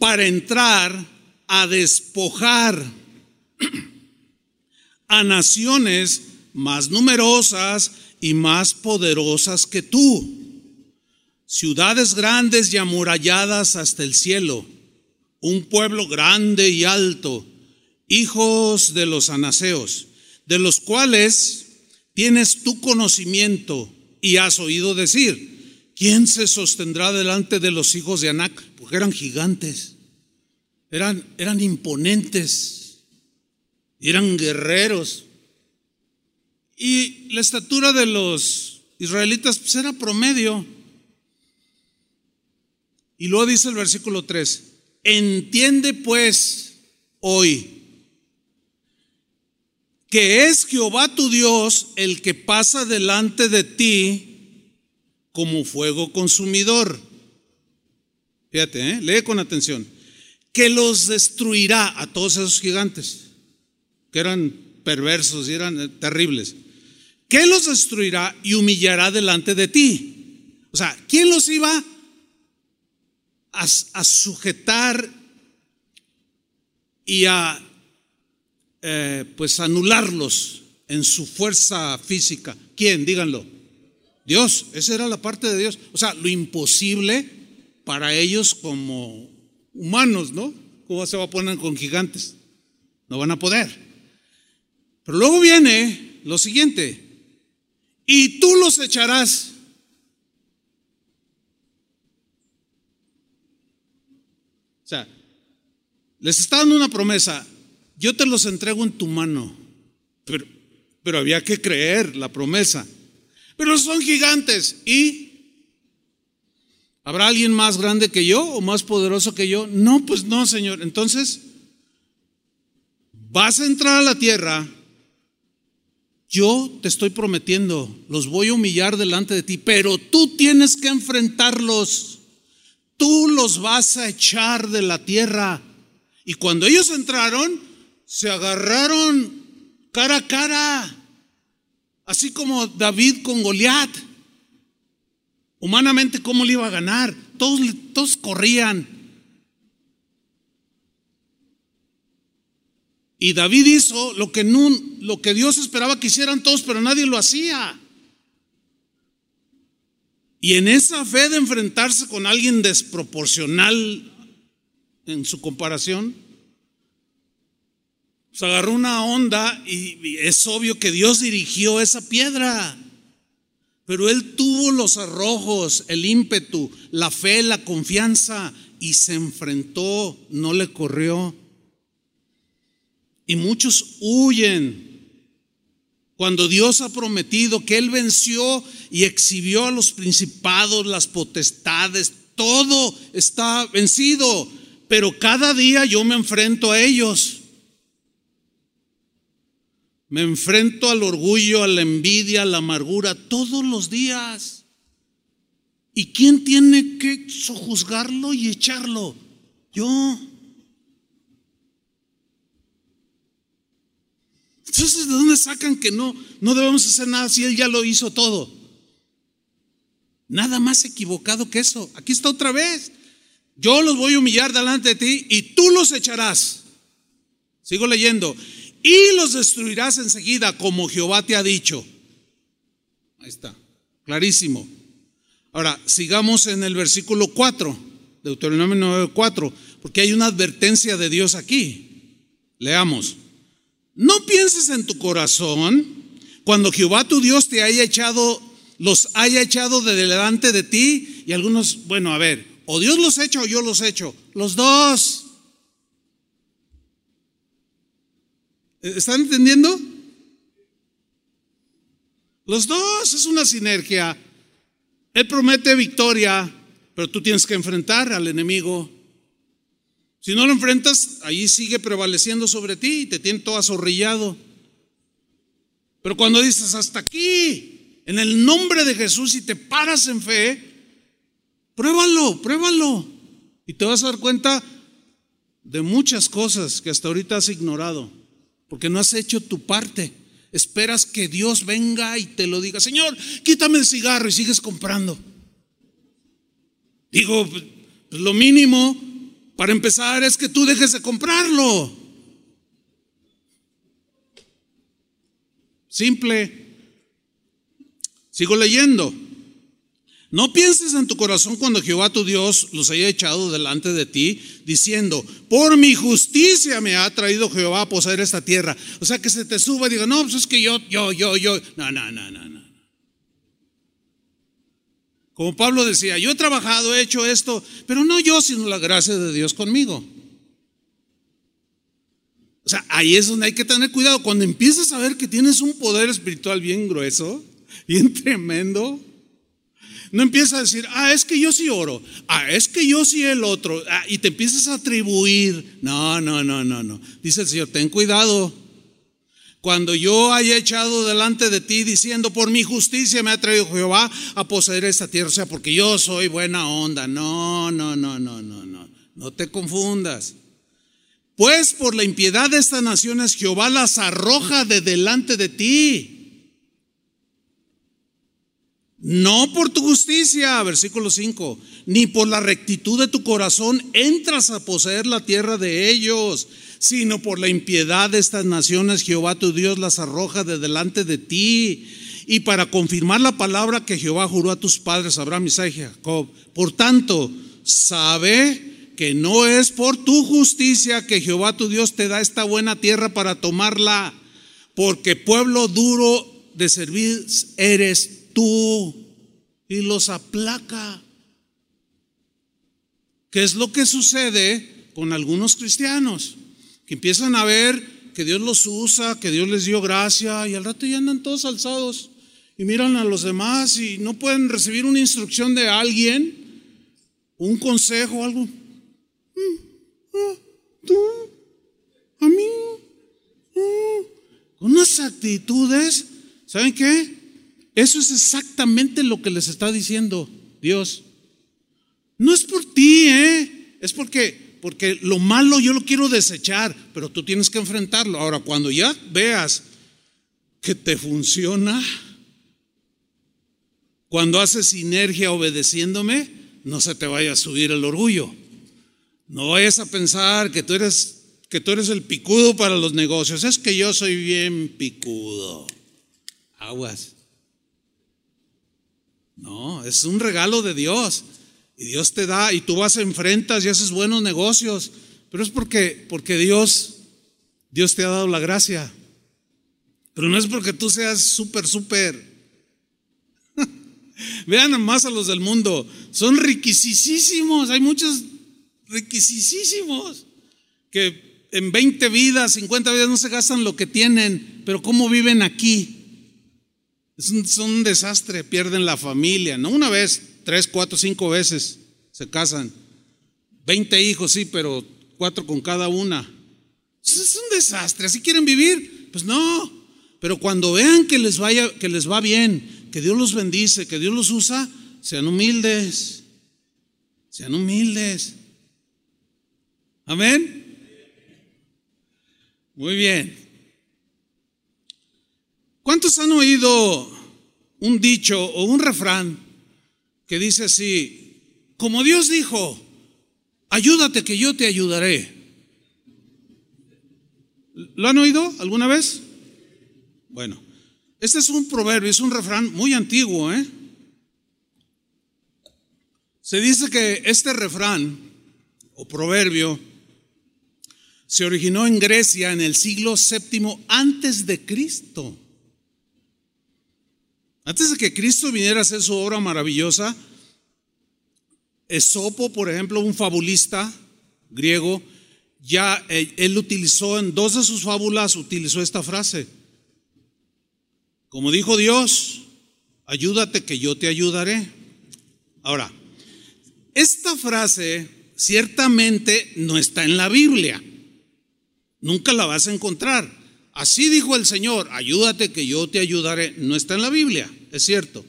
para entrar a despojar a naciones más numerosas y más poderosas que tú, ciudades grandes y amuralladas hasta el cielo, un pueblo grande y alto, hijos de los anaseos, de los cuales tienes tu conocimiento y has oído decir, ¿quién se sostendrá delante de los hijos de Anac? Porque eran gigantes eran, eran imponentes, eran guerreros. Y la estatura de los israelitas pues, era promedio. Y luego dice el versículo 3, entiende pues hoy que es Jehová tu Dios el que pasa delante de ti como fuego consumidor. Fíjate, ¿eh? lee con atención. Que los destruirá a todos esos gigantes, que eran perversos y eran terribles. Que los destruirá y humillará delante de ti. O sea, ¿quién los iba a, a sujetar y a eh, pues anularlos en su fuerza física. ¿Quién? Díganlo. Dios, esa era la parte de Dios. O sea, lo imposible para ellos como humanos, ¿no? ¿Cómo se va a poner con gigantes? No van a poder. Pero luego viene lo siguiente, y tú los echarás. O sea, les está dando una promesa, yo te los entrego en tu mano. Pero, pero había que creer la promesa. Pero son gigantes. ¿Y habrá alguien más grande que yo o más poderoso que yo? No, pues no, Señor. Entonces, vas a entrar a la tierra. Yo te estoy prometiendo, los voy a humillar delante de ti, pero tú tienes que enfrentarlos. Tú los vas a echar de la tierra. Y cuando ellos entraron, se agarraron cara a cara, así como David con Goliat. Humanamente, ¿cómo le iba a ganar? Todos, todos corrían. Y David hizo lo que, lo que Dios esperaba que hicieran todos, pero nadie lo hacía. Y en esa fe de enfrentarse con alguien desproporcional en su comparación, se agarró una onda y es obvio que Dios dirigió esa piedra. Pero él tuvo los arrojos, el ímpetu, la fe, la confianza y se enfrentó, no le corrió. Y muchos huyen cuando Dios ha prometido que Él venció y exhibió a los principados, las potestades, todo está vencido, pero cada día yo me enfrento a ellos. Me enfrento al orgullo, a la envidia, a la amargura todos los días. ¿Y quién tiene que sojuzgarlo y echarlo? Yo. Entonces, ¿de dónde sacan que no, no debemos hacer nada si Él ya lo hizo todo? Nada más equivocado que eso. Aquí está otra vez. Yo los voy a humillar delante de ti y tú los echarás. Sigo leyendo y los destruirás enseguida como Jehová te ha dicho. Ahí está, clarísimo. Ahora, sigamos en el versículo 4, Deuteronomio 9, 4, porque hay una advertencia de Dios aquí. Leamos. No pienses en tu corazón cuando Jehová tu Dios te haya echado, los haya echado de delante de ti. Y algunos, bueno, a ver, o Dios los echa o yo los echo. Los dos. ¿Están entendiendo? Los dos es una sinergia. Él promete victoria, pero tú tienes que enfrentar al enemigo. Si no lo enfrentas, ahí sigue prevaleciendo sobre ti y te tiene todo azorrillado. Pero cuando dices hasta aquí, en el nombre de Jesús y te paras en fe, pruébalo, pruébalo. Y te vas a dar cuenta de muchas cosas que hasta ahorita has ignorado porque no has hecho tu parte. Esperas que Dios venga y te lo diga, Señor, quítame el cigarro y sigues comprando. Digo, pues, lo mínimo para empezar es que tú dejes de comprarlo. Simple. Sigo leyendo. No pienses en tu corazón cuando Jehová tu Dios los haya echado delante de ti, diciendo, por mi justicia me ha traído Jehová a poseer esta tierra. O sea, que se te suba y diga, no, pues es que yo, yo, yo, yo. No, no, no, no, no. Como Pablo decía, yo he trabajado, he hecho esto, pero no yo, sino la gracia de Dios conmigo. O sea, ahí es donde hay que tener cuidado. Cuando empiezas a ver que tienes un poder espiritual bien grueso, bien tremendo, no empiezas a decir, ah, es que yo sí oro, ah, es que yo sí el otro, ah, y te empiezas a atribuir. No, no, no, no, no. Dice el Señor, ten cuidado. Cuando yo haya echado delante de ti diciendo, por mi justicia me ha traído Jehová a poseer esta tierra, o sea, porque yo soy buena onda. No, no, no, no, no, no. No te confundas. Pues por la impiedad de estas naciones Jehová las arroja de delante de ti. No por tu justicia, versículo 5, ni por la rectitud de tu corazón entras a poseer la tierra de ellos, sino por la impiedad de estas naciones Jehová tu Dios las arroja de delante de ti. Y para confirmar la palabra que Jehová juró a tus padres, Abraham, Isaac y Jacob. Por tanto, sabe que no es por tu justicia que Jehová tu Dios te da esta buena tierra para tomarla, porque pueblo duro de servir eres tú y los aplaca. ¿Qué es lo que sucede con algunos cristianos? Que empiezan a ver que Dios los usa, que Dios les dio gracia y al rato ya andan todos alzados y miran a los demás y no pueden recibir una instrucción de alguien, un consejo, algo. Mm, ah, tú, a mí, mm". unas actitudes, ¿saben qué? Eso es exactamente lo que les está diciendo Dios. No es por ti, ¿eh? Es porque, porque lo malo yo lo quiero desechar, pero tú tienes que enfrentarlo. Ahora, cuando ya veas que te funciona, cuando haces sinergia obedeciéndome, no se te vaya a subir el orgullo. No vayas a pensar que tú eres que tú eres el picudo para los negocios. Es que yo soy bien picudo. Aguas. No, es un regalo de Dios. Y Dios te da y tú vas, enfrentas y haces buenos negocios. Pero es porque, porque Dios, Dios te ha dado la gracia. Pero no es porque tú seas súper, súper. *laughs* Vean más a los del mundo. Son riquisísimos. Hay muchos riquisísimos que en 20 vidas, 50 vidas no se gastan lo que tienen. Pero ¿cómo viven aquí? Es un, desastre, pierden la familia, no una vez, tres, cuatro, cinco veces se casan. Veinte hijos, sí, pero cuatro con cada una. Es un desastre, así quieren vivir. Pues no, pero cuando vean que les vaya, que les va bien, que Dios los bendice, que Dios los usa, sean humildes. Sean humildes. Amén. Muy bien. ¿Cuántos han oído un dicho o un refrán que dice así, como Dios dijo, ayúdate que yo te ayudaré? ¿Lo han oído alguna vez? Bueno, este es un proverbio, es un refrán muy antiguo. ¿eh? Se dice que este refrán o proverbio se originó en Grecia en el siglo VII antes de Cristo. Antes de que Cristo viniera a hacer su obra maravillosa, Esopo, por ejemplo, un fabulista griego, ya eh, él utilizó en dos de sus fábulas, utilizó esta frase. Como dijo Dios, ayúdate que yo te ayudaré. Ahora, esta frase ciertamente no está en la Biblia. Nunca la vas a encontrar. Así dijo el Señor, ayúdate que yo te ayudaré. No está en la Biblia, es cierto.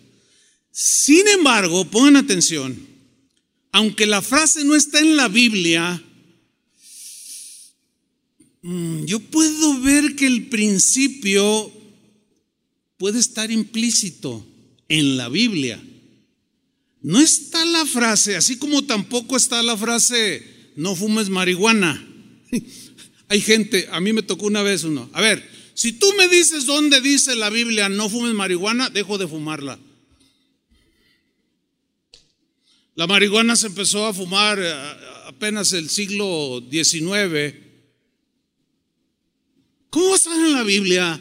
Sin embargo, pongan atención, aunque la frase no está en la Biblia, mm, yo puedo ver que el principio puede estar implícito en la Biblia. No está la frase, así como tampoco está la frase, no fumes marihuana. *laughs* Hay gente, a mí me tocó una vez uno. A ver, si tú me dices dónde dice la Biblia no fumes marihuana, dejo de fumarla. La marihuana se empezó a fumar eh, apenas el siglo XIX. ¿Cómo está en la Biblia?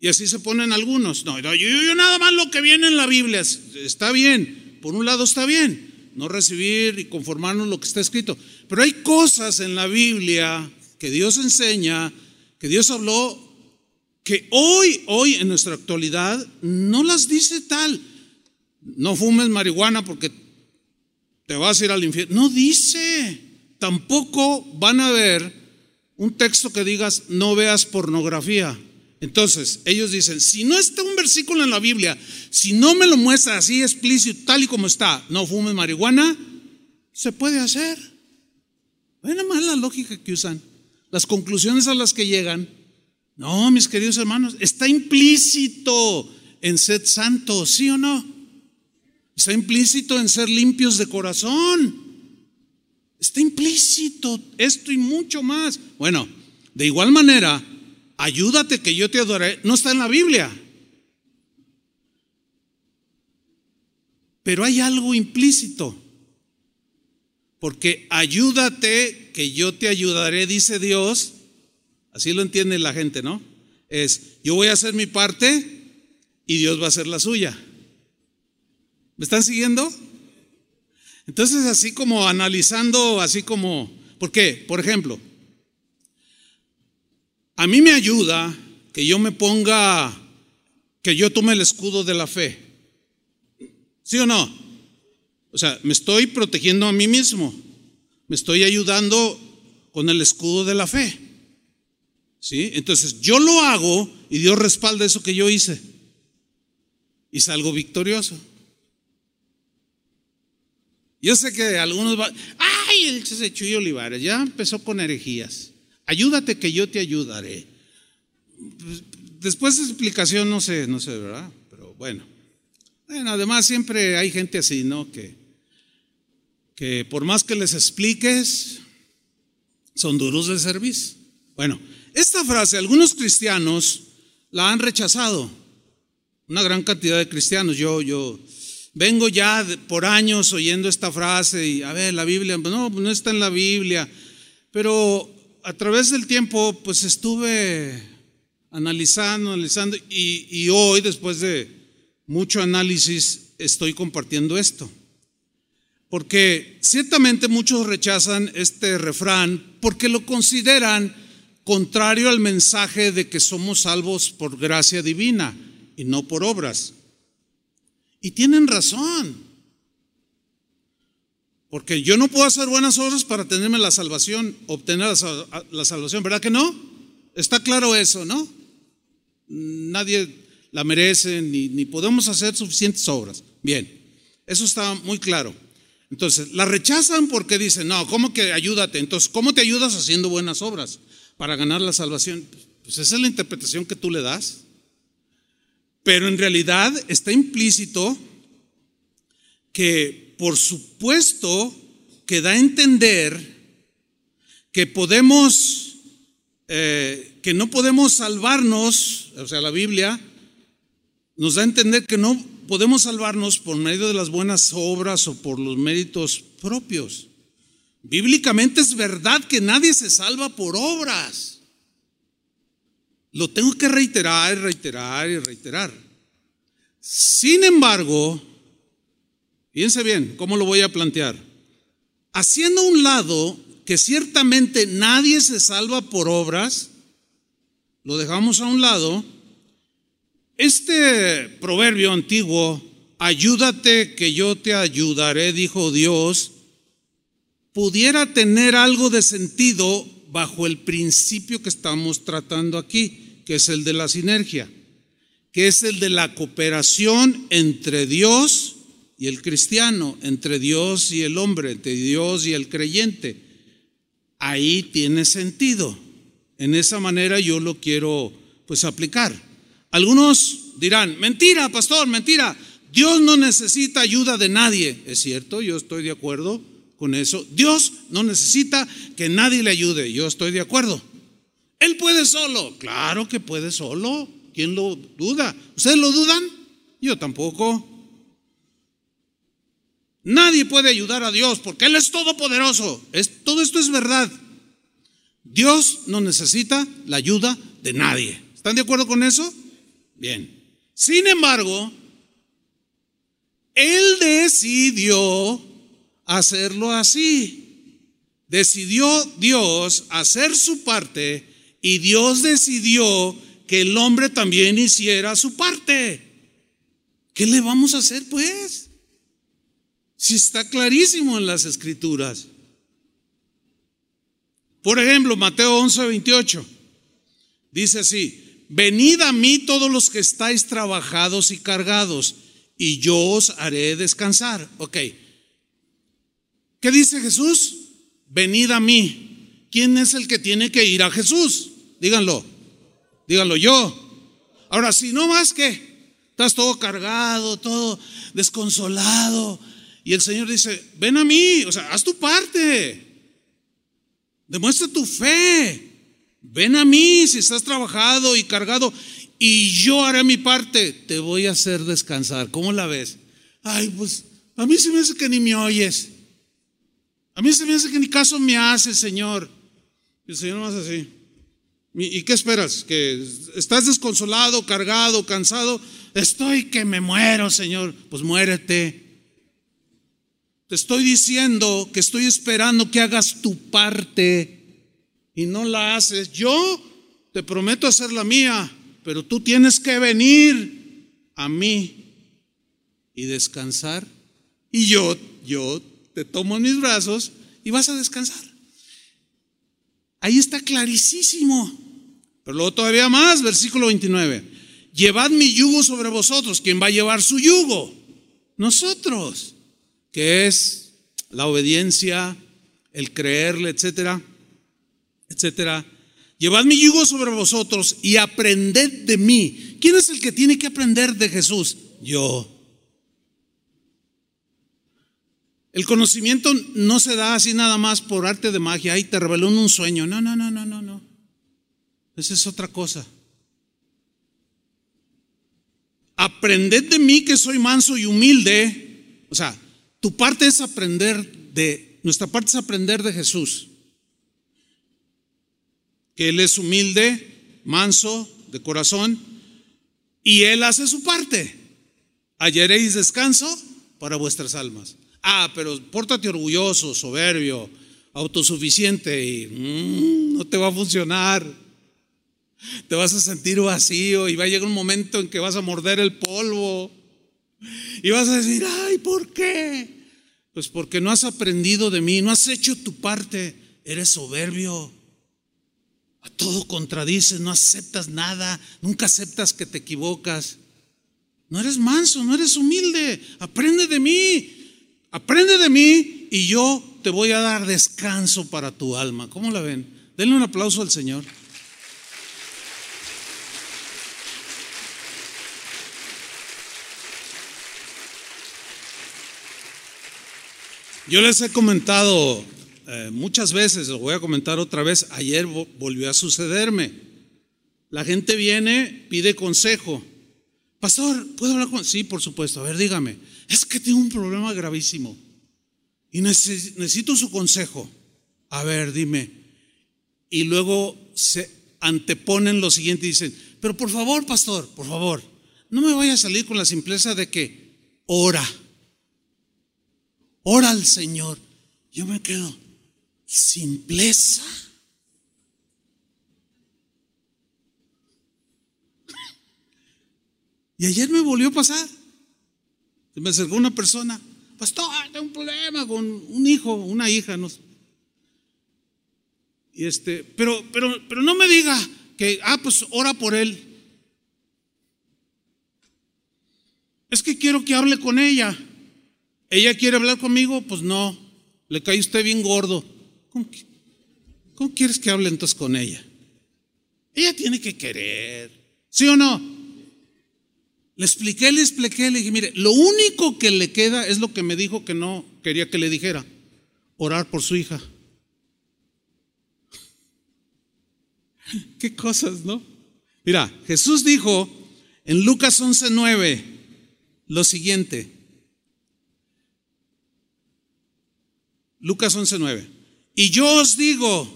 Y así se ponen algunos. No, yo, yo, nada más lo que viene en la Biblia está bien. Por un lado está bien. No recibir y conformarnos lo que está escrito. Pero hay cosas en la Biblia que Dios enseña, que Dios habló, que hoy, hoy en nuestra actualidad, no las dice tal. No fumes marihuana porque te vas a ir al infierno. No dice. Tampoco van a ver un texto que digas no veas pornografía. Entonces, ellos dicen, si no está un versículo en la Biblia, si no me lo muestra así explícito, tal y como está, no fumes marihuana, se puede hacer. Ven más la lógica que usan, las conclusiones a las que llegan. No, mis queridos hermanos, está implícito en ser santo, ¿sí o no? Está implícito en ser limpios de corazón. Está implícito esto y mucho más. Bueno, de igual manera, ayúdate que yo te adoraré, no está en la Biblia. Pero hay algo implícito. Porque ayúdate que yo te ayudaré, dice Dios. Así lo entiende la gente, ¿no? Es, yo voy a hacer mi parte y Dios va a hacer la suya. ¿Me están siguiendo? Entonces, así como analizando, así como, ¿por qué? Por ejemplo, a mí me ayuda que yo me ponga, que yo tome el escudo de la fe. ¿Sí o no? O sea, me estoy protegiendo a mí mismo. Me estoy ayudando con el escudo de la fe. ¿Sí? Entonces, yo lo hago y Dios respalda eso que yo hice. Y salgo victorioso. Yo sé que algunos van, ay, el Chuy Olivares ya empezó con herejías. Ayúdate que yo te ayudaré. Pues, después de explicación no sé, no sé, ¿verdad? Pero bueno. Bueno, además siempre hay gente así, ¿no? Que, que por más que les expliques, son duros de servicio. Bueno, esta frase algunos cristianos la han rechazado. Una gran cantidad de cristianos. Yo, yo vengo ya por años oyendo esta frase y a ver, la Biblia, no, no está en la Biblia. Pero a través del tiempo, pues estuve analizando, analizando, y, hoy, después de mucho análisis, estoy compartiendo esto. Porque ciertamente muchos rechazan este refrán porque lo consideran contrario al mensaje de que somos salvos por gracia divina y no por obras. Y tienen razón. Porque yo no puedo hacer buenas obras para tenerme la salvación, obtener la, salvación, ¿verdad que no? Está claro eso, ¿no? Nadie la merece ni, podemos hacer suficientes obras. Bien, eso está muy claro. Entonces, la rechazan porque dicen, no, ¿cómo que ayúdate? Entonces, ¿cómo te ayudas haciendo buenas obras para ganar la salvación? Pues esa es la interpretación que tú le das. Pero en realidad está implícito que por supuesto que da a entender que podemos, eh, que no podemos salvarnos, o sea, la Biblia nos da a entender que no podemos salvarnos por medio de las buenas obras o por los méritos propios. Bíblicamente es verdad que nadie se salva por obras. Lo tengo que reiterar y reiterar y reiterar. Sin embargo, Fíjense bien, ¿cómo lo voy a plantear? Haciendo un lado que ciertamente nadie se salva por obras, lo dejamos a un lado, este proverbio antiguo, ayúdate que yo te ayudaré, dijo Dios, pudiera tener algo de sentido bajo el principio que estamos tratando aquí, que es el de la sinergia, que es el de la cooperación entre Dios y el cristiano, entre Dios y el hombre, entre Dios y el creyente. Ahí tiene sentido. En esa manera yo lo quiero pues aplicar. Algunos dirán, mentira, pastor, mentira. Dios no necesita ayuda de nadie. Es cierto, yo estoy de acuerdo con eso. Dios no necesita que nadie le ayude. Yo estoy de acuerdo. Él puede solo. Claro que puede solo. ¿Quién lo duda? ¿Ustedes lo dudan? Yo tampoco. Nadie puede ayudar a Dios porque Él es todopoderoso. Es, todo esto es verdad. Dios no necesita la ayuda de nadie. ¿Están de acuerdo con eso? Bien. Sin embargo, Él decidió hacerlo así. Decidió Dios hacer su parte y Dios decidió que el hombre también hiciera su parte. ¿Qué le vamos a hacer pues? Si está clarísimo en las escrituras. Por ejemplo, Mateo 11, 28. Dice así, venid a mí todos los que estáis trabajados y cargados, y yo os haré descansar. Ok. ¿Qué dice Jesús? Venid a mí. ¿Quién es el que tiene que ir a Jesús? Díganlo. Díganlo yo. Ahora, si no más que estás todo cargado, todo desconsolado, y el Señor dice, ven a mí, o sea, haz tu parte. Demuestra tu fe. Ven a mí si estás trabajado y cargado y yo haré mi parte. Te voy a hacer descansar. ¿Cómo la ves? Ay, pues a mí se me hace que ni me oyes. A mí se me hace que ni caso me hace, Señor. Y el Señor más así. ¿Y qué esperas? ¿Que estás desconsolado, cargado, cansado? Estoy que me muero, Señor. Pues muérete. Estoy diciendo que estoy esperando que hagas tu parte y no la haces. Yo te prometo hacer la mía, pero tú tienes que venir a mí y descansar. Y yo, yo te tomo en mis brazos y vas a descansar. Ahí está clarísimo. Pero luego todavía más, versículo 29. Llevad mi yugo sobre vosotros. ¿Quién va a llevar su yugo? Nosotros que es la obediencia, el creerle, etcétera, etcétera. Llevad mi yugo sobre vosotros y aprended de mí. ¿Quién es el que tiene que aprender de Jesús? Yo. El conocimiento no se da así nada más por arte de magia. Ahí te reveló en un sueño. No, no, no, no, no, no. Esa es otra cosa. Aprended de mí que soy manso y humilde. O sea, tu parte es aprender de, nuestra parte es aprender de Jesús. Que Él es humilde, manso, de corazón, y Él hace su parte. Hallaréis descanso para vuestras almas. Ah, pero pórtate orgulloso, soberbio, autosuficiente y mm, no te va a funcionar. Te vas a sentir vacío y va a llegar un momento en que vas a morder el polvo y vas a decir, ay, ¿por qué? Pues porque no has aprendido de mí, no has hecho tu parte, eres soberbio. A todo contradices, no aceptas nada, nunca aceptas que te equivocas. No eres manso, no eres humilde. Aprende de mí, aprende de mí y yo te voy a dar descanso para tu alma. ¿Cómo la ven? Denle un aplauso al Señor. Yo les he comentado eh, muchas veces, lo voy a comentar otra vez, ayer volvió a sucederme. La gente viene, pide consejo. Pastor, ¿puedo hablar con...? Sí, por supuesto. A ver, dígame. Es que tengo un problema gravísimo y necesito su consejo. A ver, dime. Y luego se anteponen lo siguiente y dicen, pero por favor, pastor, por favor, no me vaya a salir con la simpleza de que ora ora al Señor. Yo me quedo, simpleza. Y ayer me volvió a pasar. Se me acercó una persona, pastor, tengo un problema con un hijo, una hija, no Y este, pero, pero, pero no me diga que, ah, pues ora por él. Es que quiero que hable con ella. ¿Ella quiere hablar conmigo? Pues no, le cae usted bien gordo. ¿Cómo, quieres que hable entonces con ella? Ella tiene que querer, ¿sí o no? Le expliqué, le expliqué, le dije, mire, lo único que le queda es lo que me dijo que no quería que le dijera, orar por su hija. *laughs* Qué cosas, ¿no? Mira, Jesús dijo en Lucas 11:9 lo siguiente, Lucas 11:9. Y yo os digo,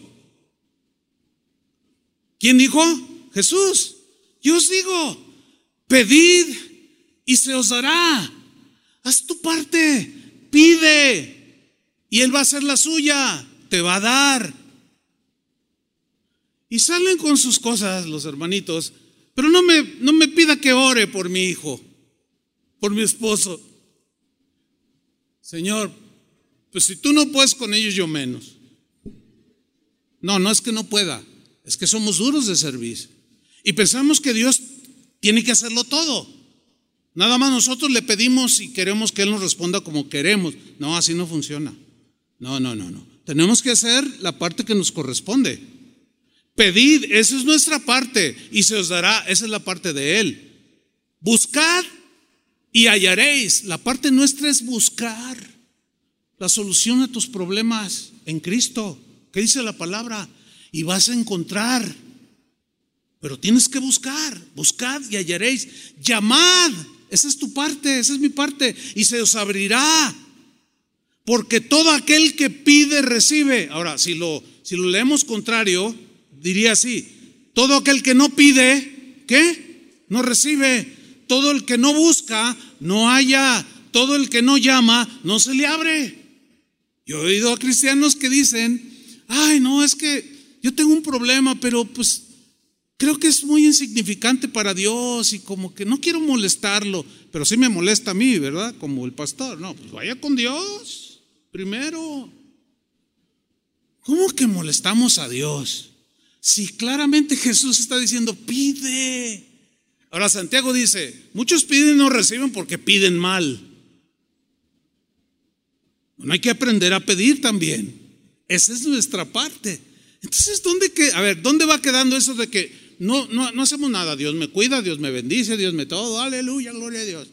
¿quién dijo? Jesús. Yo os digo, pedid y se os dará. Haz tu parte, pide Y Él va a hacer la suya, te va a dar. Y salen con sus cosas los hermanitos, pero no me, no me pida que ore por mi hijo, por mi esposo. Señor, pues si tú no puedes con ellos, yo menos. No, no es que no pueda, es que somos duros de servicio. Y pensamos que Dios tiene que hacerlo todo. Nada más nosotros le pedimos y queremos que Él nos responda como queremos. No, así no funciona. No, no, no, no. Tenemos que hacer la parte que nos corresponde. Pedid, esa es nuestra parte y se os dará, esa es la parte de Él. Buscad y hallaréis. La parte nuestra es buscar la solución a tus problemas en Cristo. ¿Qué dice la palabra? Y vas a encontrar. Pero tienes que buscar. Buscad y hallaréis. Llamad. Esa es tu parte, esa es mi parte. Y se os abrirá. Porque todo aquel que pide, recibe. Ahora, si lo, si lo leemos contrario, diría así. Todo aquel que no pide, ¿qué? No recibe. Todo el que no busca, no haya. Todo el que no llama, no se le abre. Yo he oído a cristianos que dicen, ay, no, es que yo tengo un problema, pero pues creo que es muy insignificante para Dios y como que no quiero molestarlo, pero sí me molesta a mí, ¿verdad? Como el pastor. No, pues vaya con Dios primero. ¿Cómo que molestamos a Dios? Si claramente Jesús está diciendo, pide. Ahora Santiago dice, muchos piden y no reciben porque piden mal. No hay que aprender a pedir también. Esa es nuestra parte. Entonces, ¿dónde que, a ver, ¿dónde va quedando eso de que no, no, no hacemos nada? Dios me cuida, Dios me bendice, Dios me todo, aleluya, gloria a Dios.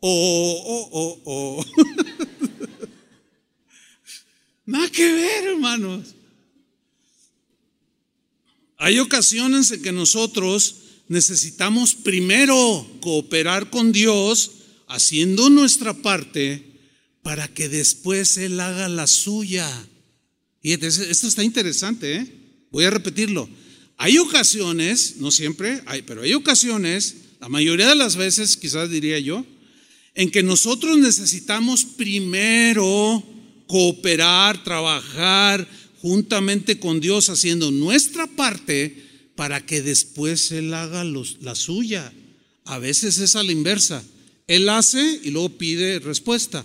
Oh, oh, oh, oh. *laughs* Nada que ver, hermanos. Hay ocasiones en que nosotros necesitamos primero cooperar con Dios haciendo nuestra parte para que después Él haga la suya. Y esto está interesante, ¿eh? voy a repetirlo. Hay ocasiones, no siempre, hay, pero hay ocasiones, la mayoría de las veces, quizás diría yo, en que nosotros necesitamos primero cooperar, trabajar juntamente con Dios haciendo nuestra parte para que después Él haga la suya. A veces es a la inversa. Él hace y luego pide respuesta.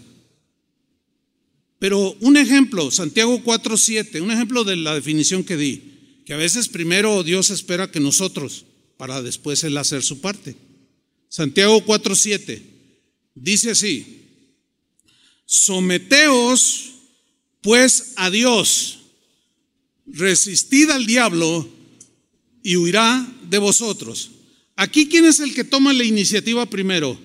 Pero un ejemplo, Santiago 4.7, un ejemplo de la definición que di, que a veces primero Dios espera que nosotros, para después Él hacer su parte. Santiago 4.7 dice así, someteos pues a Dios, resistid al diablo y huirá de vosotros. Aquí, ¿quién es el que toma la iniciativa primero?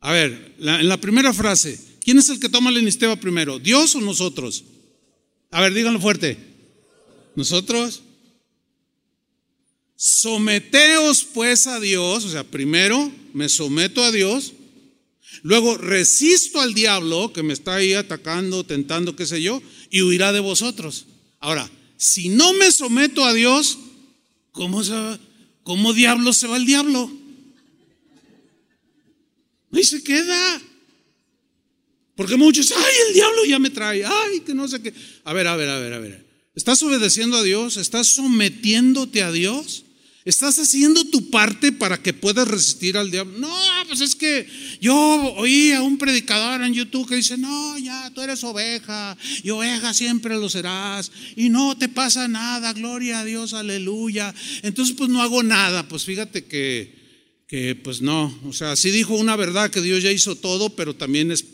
A ver, en la primera frase, ¿quién es el que toma la iniciativa primero? ¿Dios o nosotros? A ver, díganlo fuerte. ¿Nosotros? Someteos pues a Dios, o sea, primero me someto a Dios, luego resisto al diablo que me está ahí atacando, tentando, qué sé yo, y huirá de vosotros. Ahora, si no me someto a Dios, ¿cómo, se va? ¿cómo diablo se va el diablo? Ahí se queda. Porque muchos, ay, el diablo ya me trae, ay, que no sé qué. A ver, a ver, a ver, a ver. ¿Estás obedeciendo a Dios? ¿Estás sometiéndote a Dios? ¿Estás haciendo tu parte para que puedas resistir al diablo? No, pues es que yo oí a un predicador en YouTube que dice, no, ya, tú eres oveja y oveja siempre lo serás y no te pasa nada, gloria a Dios, aleluya. Entonces, pues no hago nada. Pues fíjate que, que pues no, o sea, sí dijo una verdad que Dios ya hizo todo, pero también es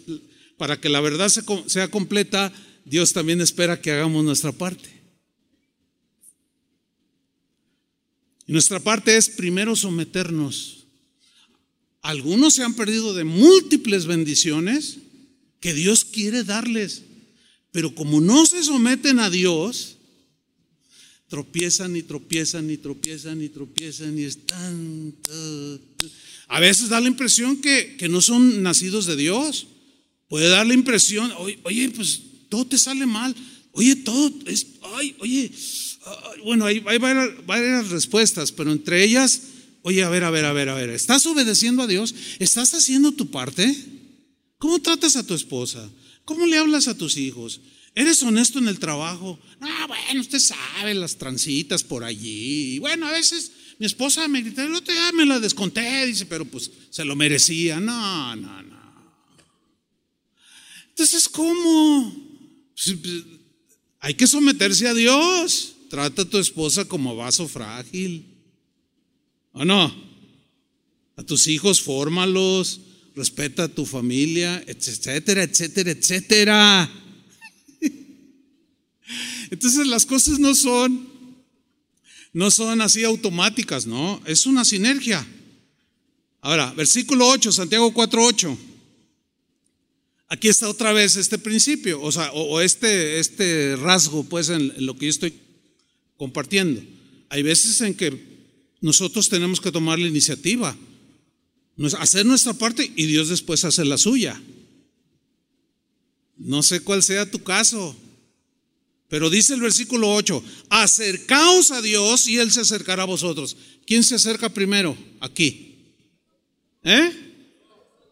para que la verdad sea completa, Dios también espera que hagamos nuestra parte. Nuestra parte es primero someternos. Algunos se han perdido de múltiples bendiciones que Dios quiere darles, pero como no se someten a Dios, tropiezan y tropiezan y tropiezan y tropiezan y están... A veces da la impresión que, que no son nacidos de Dios. Puede dar la impresión, oye, pues todo te sale mal. Oye, todo es, ay, oye, bueno, hay, hay varias, respuestas, pero entre ellas, oye, a ver, a ver, a ver, a ver, ¿estás obedeciendo a Dios? ¿Estás haciendo tu parte? ¿Cómo tratas a tu esposa? ¿Cómo le hablas a tus hijos? ¿Eres honesto en el trabajo? Ah, bueno, usted sabe las transitas por allí. Bueno, a veces mi esposa me grita, el otro día me la desconté, dice, pero pues se lo merecía. No, no, no. Entonces, ¿cómo? Pues, pues, hay que someterse a Dios. Trata a tu esposa como vaso frágil. ¿O no? A tus hijos, fórmalos, respeta a tu familia, etcétera, etcétera, etcétera. *laughs* Entonces las cosas no son no son así automáticas, no, es una sinergia. Ahora, versículo 8, Santiago 4:8. Aquí está otra vez este principio, o sea, o, este, este rasgo, pues, en, lo que yo estoy compartiendo. Hay veces en que nosotros tenemos que tomar la iniciativa, hacer nuestra parte y Dios después hace la suya. No sé cuál sea tu caso, pero dice el versículo 8, acercaos a Dios y Él se acercará a vosotros. ¿Quién se acerca primero? Aquí. ¿Eh?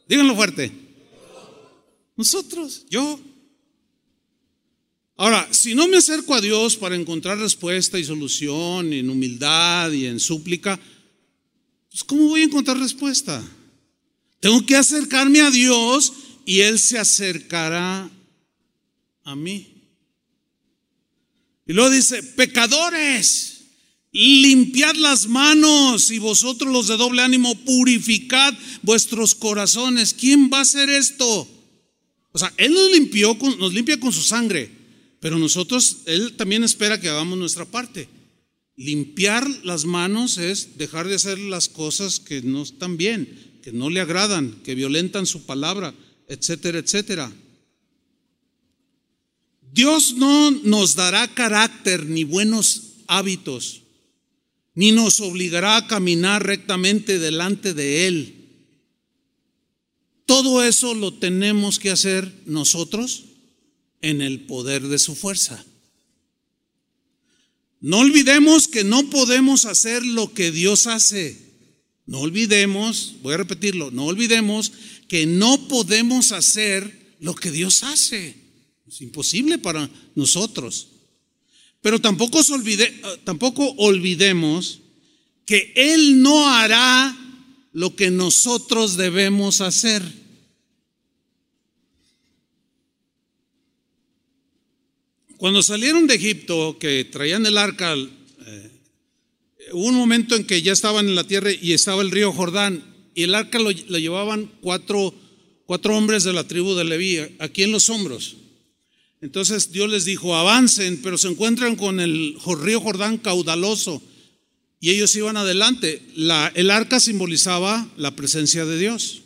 Díganlo fuerte. Nosotros, yo. Ahora, si no me acerco a Dios para encontrar respuesta y solución en humildad y en súplica, pues ¿cómo voy a encontrar respuesta? Tengo que acercarme a Dios y Él se acercará a mí. Y luego dice, pecadores, limpiad las manos y vosotros los de doble ánimo, purificad vuestros corazones. ¿Quién va a hacer esto? O sea, Él nos limpió, nos limpia con su sangre, pero nosotros, Él también espera que hagamos nuestra parte. Limpiar las manos es dejar de hacer las cosas que no están bien, que no le agradan, que violentan su palabra, etcétera, etcétera. Dios no nos dará carácter ni buenos hábitos, ni nos obligará a caminar rectamente delante de Él todo eso lo tenemos que hacer nosotros en el poder de su fuerza. No olvidemos que no podemos hacer lo que Dios hace. No olvidemos, voy a repetirlo, no olvidemos que no podemos hacer lo que Dios hace. Es imposible para nosotros. Pero tampoco, tampoco olvidemos que Él no hará lo que nosotros debemos hacer. Cuando salieron de Egipto, que traían el arca, eh, hubo un momento en que ya estaban en la tierra y estaba el río Jordán, y el arca lo, llevaban cuatro, cuatro hombres de la tribu de Leví, aquí en los hombros. Entonces Dios les dijo, avancen, pero se encuentran con el río Jordán caudaloso. Y ellos iban adelante. La, el arca simbolizaba la presencia de Dios.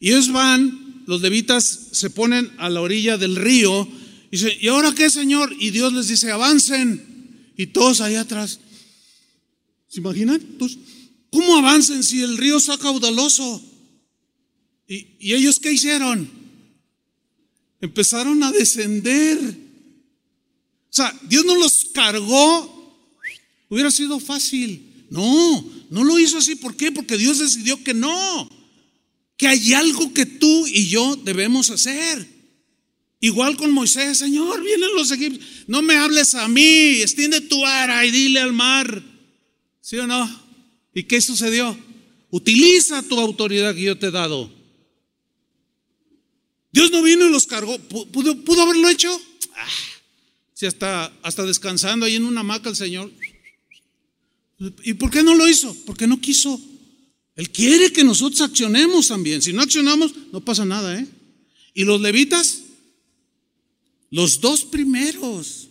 Y ellos van, los levitas se ponen a la orilla del río Dice, ¿y ahora qué, Señor? Y Dios les dice, avancen. Y todos ahí atrás. ¿Se imaginan? Pues, ¿cómo avancen si el río está caudaloso? ¿Y, ¿Y ellos qué hicieron? Empezaron a descender. O sea, Dios no los cargó. Hubiera sido fácil. No, no lo hizo así. ¿Por qué? Porque Dios decidió que no. Que hay algo que tú y yo debemos hacer. Igual con Moisés, Señor, vienen los egipcios. No me hables a mí, extiende tu ara y dile al mar. ¿Sí o no? ¿Y qué sucedió? Utiliza tu autoridad que yo te he dado. Dios no vino y los cargó. ¿Pudo, haberlo hecho? Ah, si hasta, hasta descansando ahí en una hamaca el Señor. ¿Y por qué no lo hizo? Porque no quiso. Él quiere que nosotros accionemos también. Si no accionamos, no pasa nada, ¿eh? ¿Y los levitas? Los dos primeros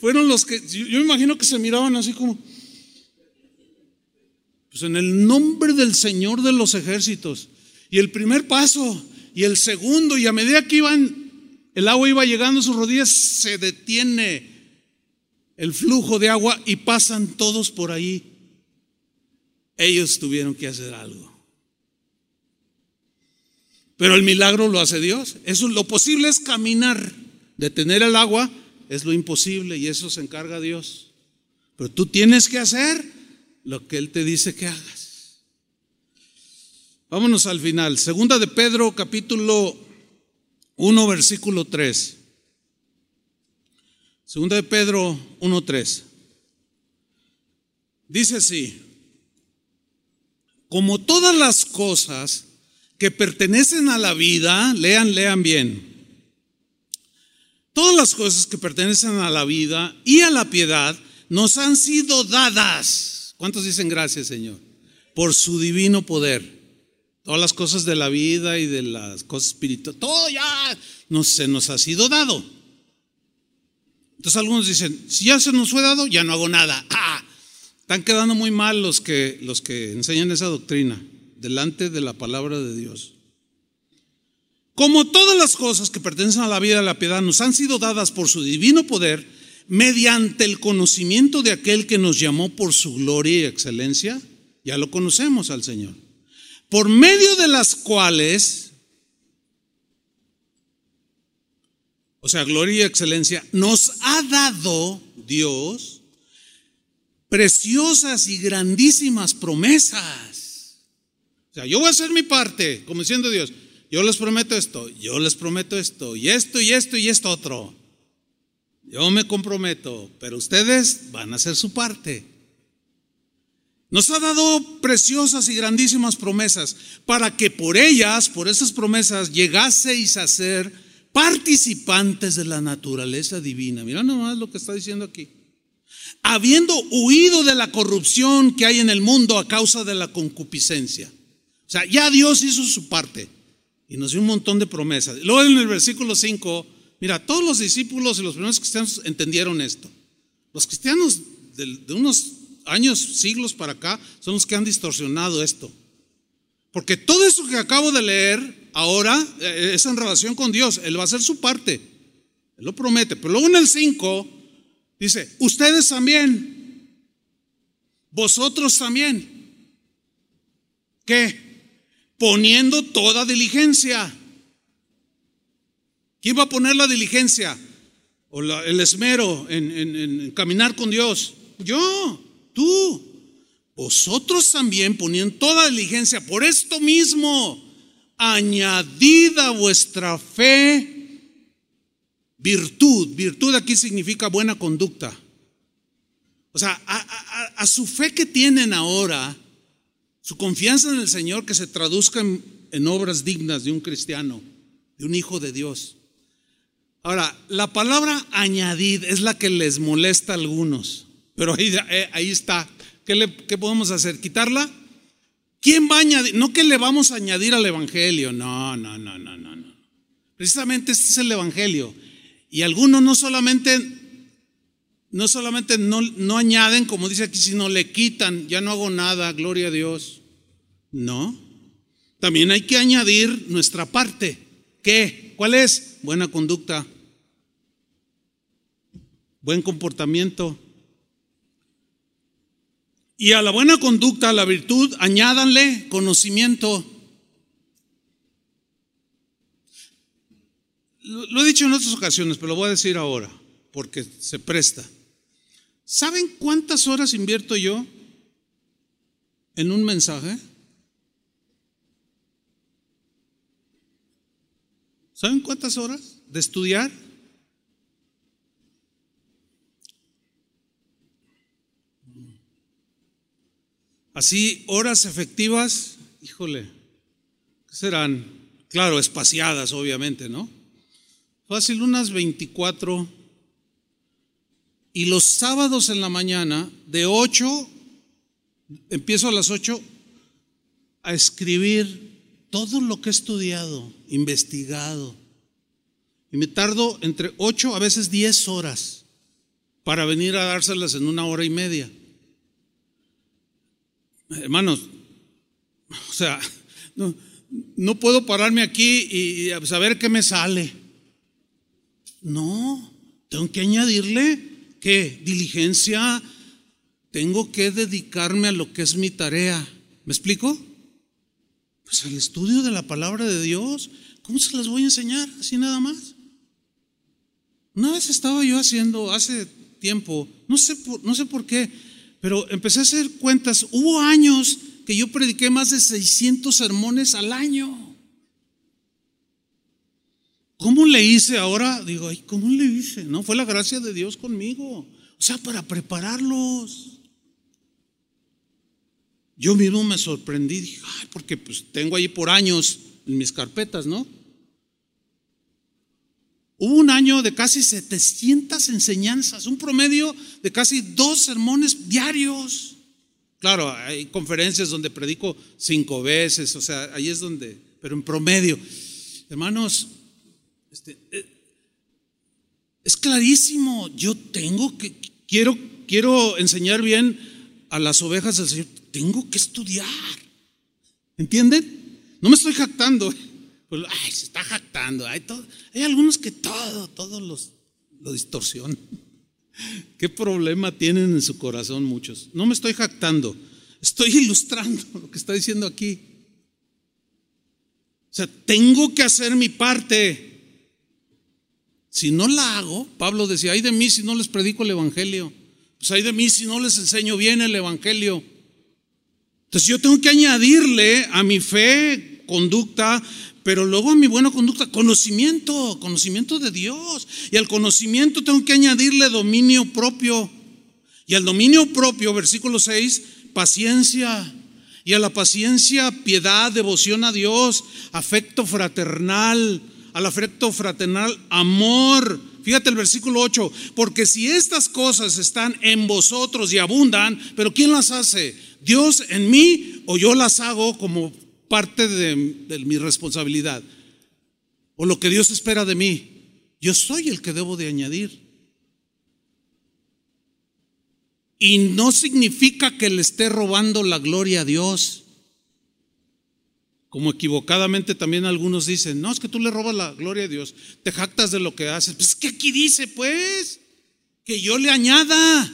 fueron los que, yo me imagino que se miraban así como, pues en el nombre del Señor de los ejércitos. Y el primer paso, y el segundo, y a medida que iban, el agua iba llegando a sus rodillas, se detiene el flujo de agua y pasan todos por ahí. Ellos tuvieron que hacer algo. Pero el milagro lo hace Dios. Eso lo posible es caminar, detener el agua es lo imposible y eso se encarga Dios. Pero tú tienes que hacer lo que él te dice que hagas. Vámonos al final. Segunda de Pedro capítulo 1, versículo 3. Segunda de Pedro 1, 3. Dice así, como todas las cosas que pertenecen a la vida, lean, lean bien. Todas las cosas que pertenecen a la vida y a la piedad nos han sido dadas. ¿Cuántos dicen gracias, Señor? Por su divino poder. Todas las cosas de la vida y de las cosas espirituales, todo ya se nos ha sido dado. Entonces algunos dicen, si ya se nos fue dado, ya no hago nada. ¡Ah! Están quedando muy mal los que, los que enseñan esa doctrina delante de la palabra de Dios. Como todas las cosas que pertenecen a la vida a la piedad nos han sido dadas por su divino poder, mediante el conocimiento de aquel que nos llamó por su gloria y excelencia, ya lo conocemos al Señor, por medio de las cuales, o sea, gloria y excelencia, nos ha dado Dios preciosas y grandísimas promesas. Yo voy a hacer mi parte, como diciendo Dios, yo les prometo esto, yo les prometo esto, y esto, y esto, y esto otro. Yo me comprometo, pero ustedes van a hacer su parte. Nos ha dado preciosas y grandísimas promesas para que por ellas, por esas promesas, llegaseis a ser participantes de la naturaleza divina. Mira nomás lo que está diciendo aquí habiendo huido de la corrupción que hay en el mundo a causa de la concupiscencia. O sea, ya Dios hizo su parte y nos dio un montón de promesas. Luego en el versículo 5, mira, todos los discípulos y los primeros cristianos entendieron esto. Los cristianos de, unos años, siglos para acá, son los que han distorsionado esto. Porque todo eso que acabo de leer ahora eh, es en relación con Dios. Él va a hacer su parte. Él lo promete. Pero luego en el 5 Dice, ustedes también, vosotros también. ¿Qué? Poniendo toda diligencia. ¿Quién va a poner la diligencia o el esmero en, caminar con Dios? Yo, tú. Vosotros también poniendo toda diligencia por esto mismo, añadida vuestra fe Virtud, virtud aquí significa buena conducta. O sea, a, su fe que tienen ahora, su confianza en el Señor que se traduzca en, obras dignas de un cristiano, de un hijo de Dios. Ahora, la palabra añadir es la que les molesta a algunos, pero ahí, eh, ahí está. ¿Qué, ¿Qué podemos hacer? ¿Quitarla? ¿Quién va a añadir? No que le vamos a añadir al Evangelio, no, no, no, no, no. no. Precisamente este es el Evangelio. Y algunos no solamente, no solamente no, no añaden, como dice aquí, sino le quitan, ya no hago nada, gloria a Dios. No. También hay que añadir nuestra parte. ¿Qué? ¿Cuál es? Buena conducta, buen comportamiento. Y a la buena conducta, a la virtud, añádanle conocimiento. Lo he dicho en otras ocasiones, pero lo voy a decir ahora, porque se presta. ¿Saben cuántas horas invierto yo en un mensaje? ¿Saben cuántas horas de estudiar? Así, horas efectivas, híjole, ¿qué serán? Claro, espaciadas, obviamente, ¿no? Fácil, unas 24. Y los sábados en la mañana, de 8, empiezo a las 8 a escribir todo lo que he estudiado, investigado. Y me tardo entre 8 a veces 10 horas para venir a dárselas en una hora y media. Hermanos, o sea, no, no puedo pararme aquí y saber qué me sale. No, tengo que añadirle que diligencia, tengo que dedicarme a lo que es mi tarea. ¿Me explico? Pues al estudio de la palabra de Dios. ¿Cómo se las voy a enseñar? Así nada más. Una vez estaba yo haciendo, hace tiempo, no sé por, no sé por qué, pero empecé a hacer cuentas. Hubo años que yo prediqué más de 600 sermones al año. le hice ahora? Digo, ay, ¿cómo le hice? No, fue la gracia de Dios conmigo. O sea, para prepararlos. Yo mismo me sorprendí, dije, ay, porque pues tengo ahí por años en mis carpetas, ¿no? Hubo un año de casi 700 enseñanzas, un promedio de casi dos sermones diarios. Claro, hay conferencias donde predico cinco veces, o sea, ahí es donde, pero en promedio. Hermanos, este, eh, es clarísimo, yo tengo que, quiero, quiero enseñar bien a las ovejas del Señor, tengo que estudiar. ¿Entienden? No me estoy jactando. Pues, ay, se está jactando. Hay, hay algunos que todo, todos los, lo distorsionan. ¿Qué problema tienen en su corazón muchos? No me estoy jactando, estoy ilustrando *laughs* lo que está diciendo aquí. O sea, tengo que hacer mi parte. Si no la hago, Pablo decía, ay de mí si no les predico el Evangelio. Pues hay de mí si no les enseño bien el Evangelio. Entonces yo tengo que añadirle a mi fe conducta, pero luego a mi buena conducta conocimiento, conocimiento de Dios. Y al conocimiento tengo que añadirle dominio propio. Y al dominio propio, versículo 6, paciencia. Y a la paciencia, piedad, devoción a Dios, afecto fraternal. Al afecto fraternal, amor. Fíjate el versículo 8, porque si estas cosas están en vosotros y abundan, pero ¿quién las hace? ¿Dios en mí o yo las hago como parte de, mi responsabilidad o lo que Dios espera de mí. Yo soy el que debo de añadir. Y no significa que le esté robando la gloria a Dios. Como equivocadamente también algunos dicen, no, es que tú le robas la gloria a Dios, te jactas de lo que haces. Pues que aquí dice, pues, que yo le añada.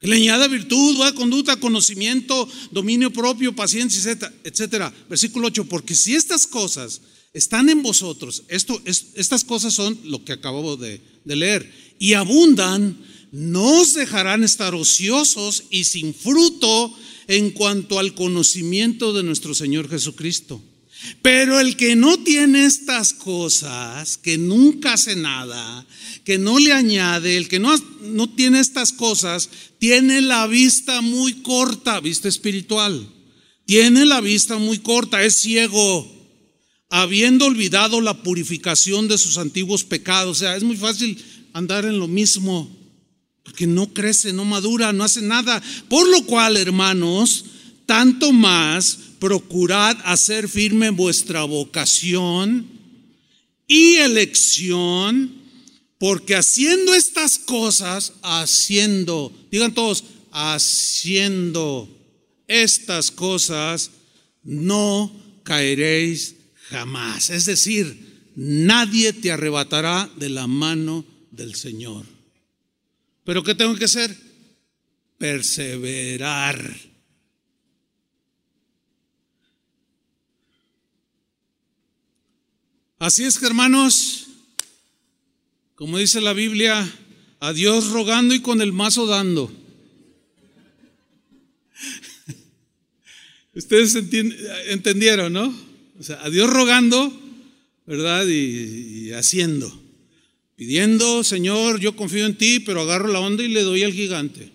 Que le añada virtud, buena conducta, conocimiento, dominio propio, paciencia, etcétera. Versículo 8, porque si estas cosas están en vosotros, esto, estas cosas son lo que acabo de leer, y abundan, no os dejarán estar ociosos y sin fruto en cuanto al conocimiento de nuestro Señor Jesucristo. Pero el que no tiene estas cosas, que nunca hace nada, que no le añade, el que no, no tiene estas cosas, tiene la vista muy corta, vista espiritual. Tiene la vista muy corta, es ciego, habiendo olvidado la purificación de sus antiguos pecados. O sea, es muy fácil andar en lo mismo, porque no crece, no madura, no hace nada. Por lo cual, hermanos, tanto más procurad hacer firme vuestra vocación y elección, porque haciendo estas cosas, haciendo, digan todos, haciendo estas cosas, no caeréis jamás. Es decir, nadie te arrebatará de la mano del Señor. Pero ¿qué tengo que hacer? Perseverar Así es que hermanos, como dice la Biblia, a Dios rogando y con el mazo dando. *laughs* Ustedes entendieron, ¿no? O sea, a Dios rogando, ¿verdad? Y, haciendo. Pidiendo, Señor, yo confío en ti, pero agarro la onda y le doy al gigante.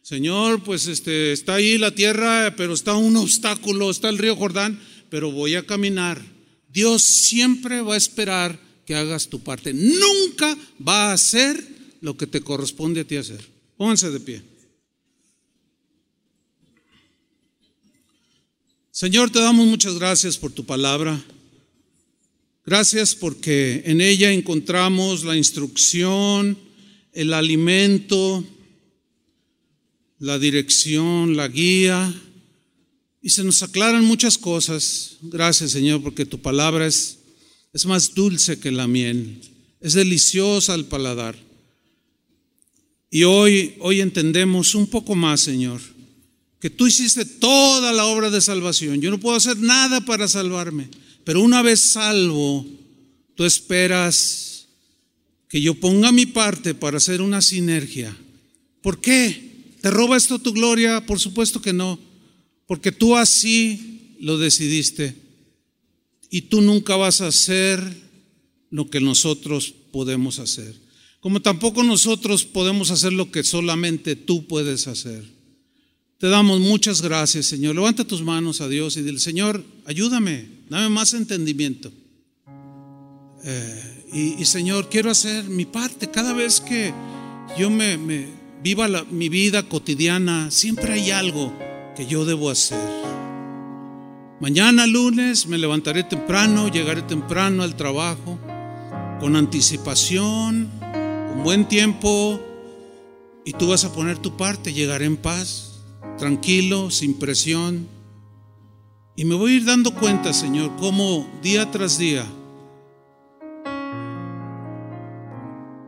Señor, pues este, está ahí la tierra, pero está un obstáculo, está el río Jordán, pero voy a caminar. Dios siempre va a esperar que hagas tu parte. Nunca va a hacer lo que te corresponde a ti hacer. Pónganse de pie. Señor, te damos muchas gracias por tu palabra. Gracias porque en ella encontramos la instrucción, el alimento, la dirección, la guía y se nos aclaran muchas cosas. Gracias Señor, porque tu palabra es, es más dulce que la miel, es deliciosa al paladar. Y hoy, hoy entendemos un poco más, Señor, que tú hiciste toda la obra de salvación. Yo no puedo hacer nada para salvarme, pero una vez salvo, tú esperas que yo ponga mi parte para hacer una sinergia. ¿Por qué? ¿Te roba esto tu gloria? Por supuesto que no porque tú así lo decidiste y tú nunca vas a hacer lo que nosotros podemos hacer. Como tampoco nosotros podemos hacer lo que solamente tú puedes hacer. Te damos muchas gracias, Señor. Levanta tus manos a Dios y dile, Señor, ayúdame, dame más entendimiento. Eh, y, Señor, quiero hacer mi parte. Cada vez que yo me, viva mi vida cotidiana, siempre hay algo que yo debo hacer. Mañana lunes me levantaré temprano, llegaré temprano al trabajo, con anticipación, con buen tiempo, y tú vas a poner tu parte, llegaré en paz, tranquilo, sin presión. Y me voy a ir dando cuenta, Señor, cómo día tras día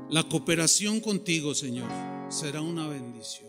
la cooperación contigo, Señor, será una bendición.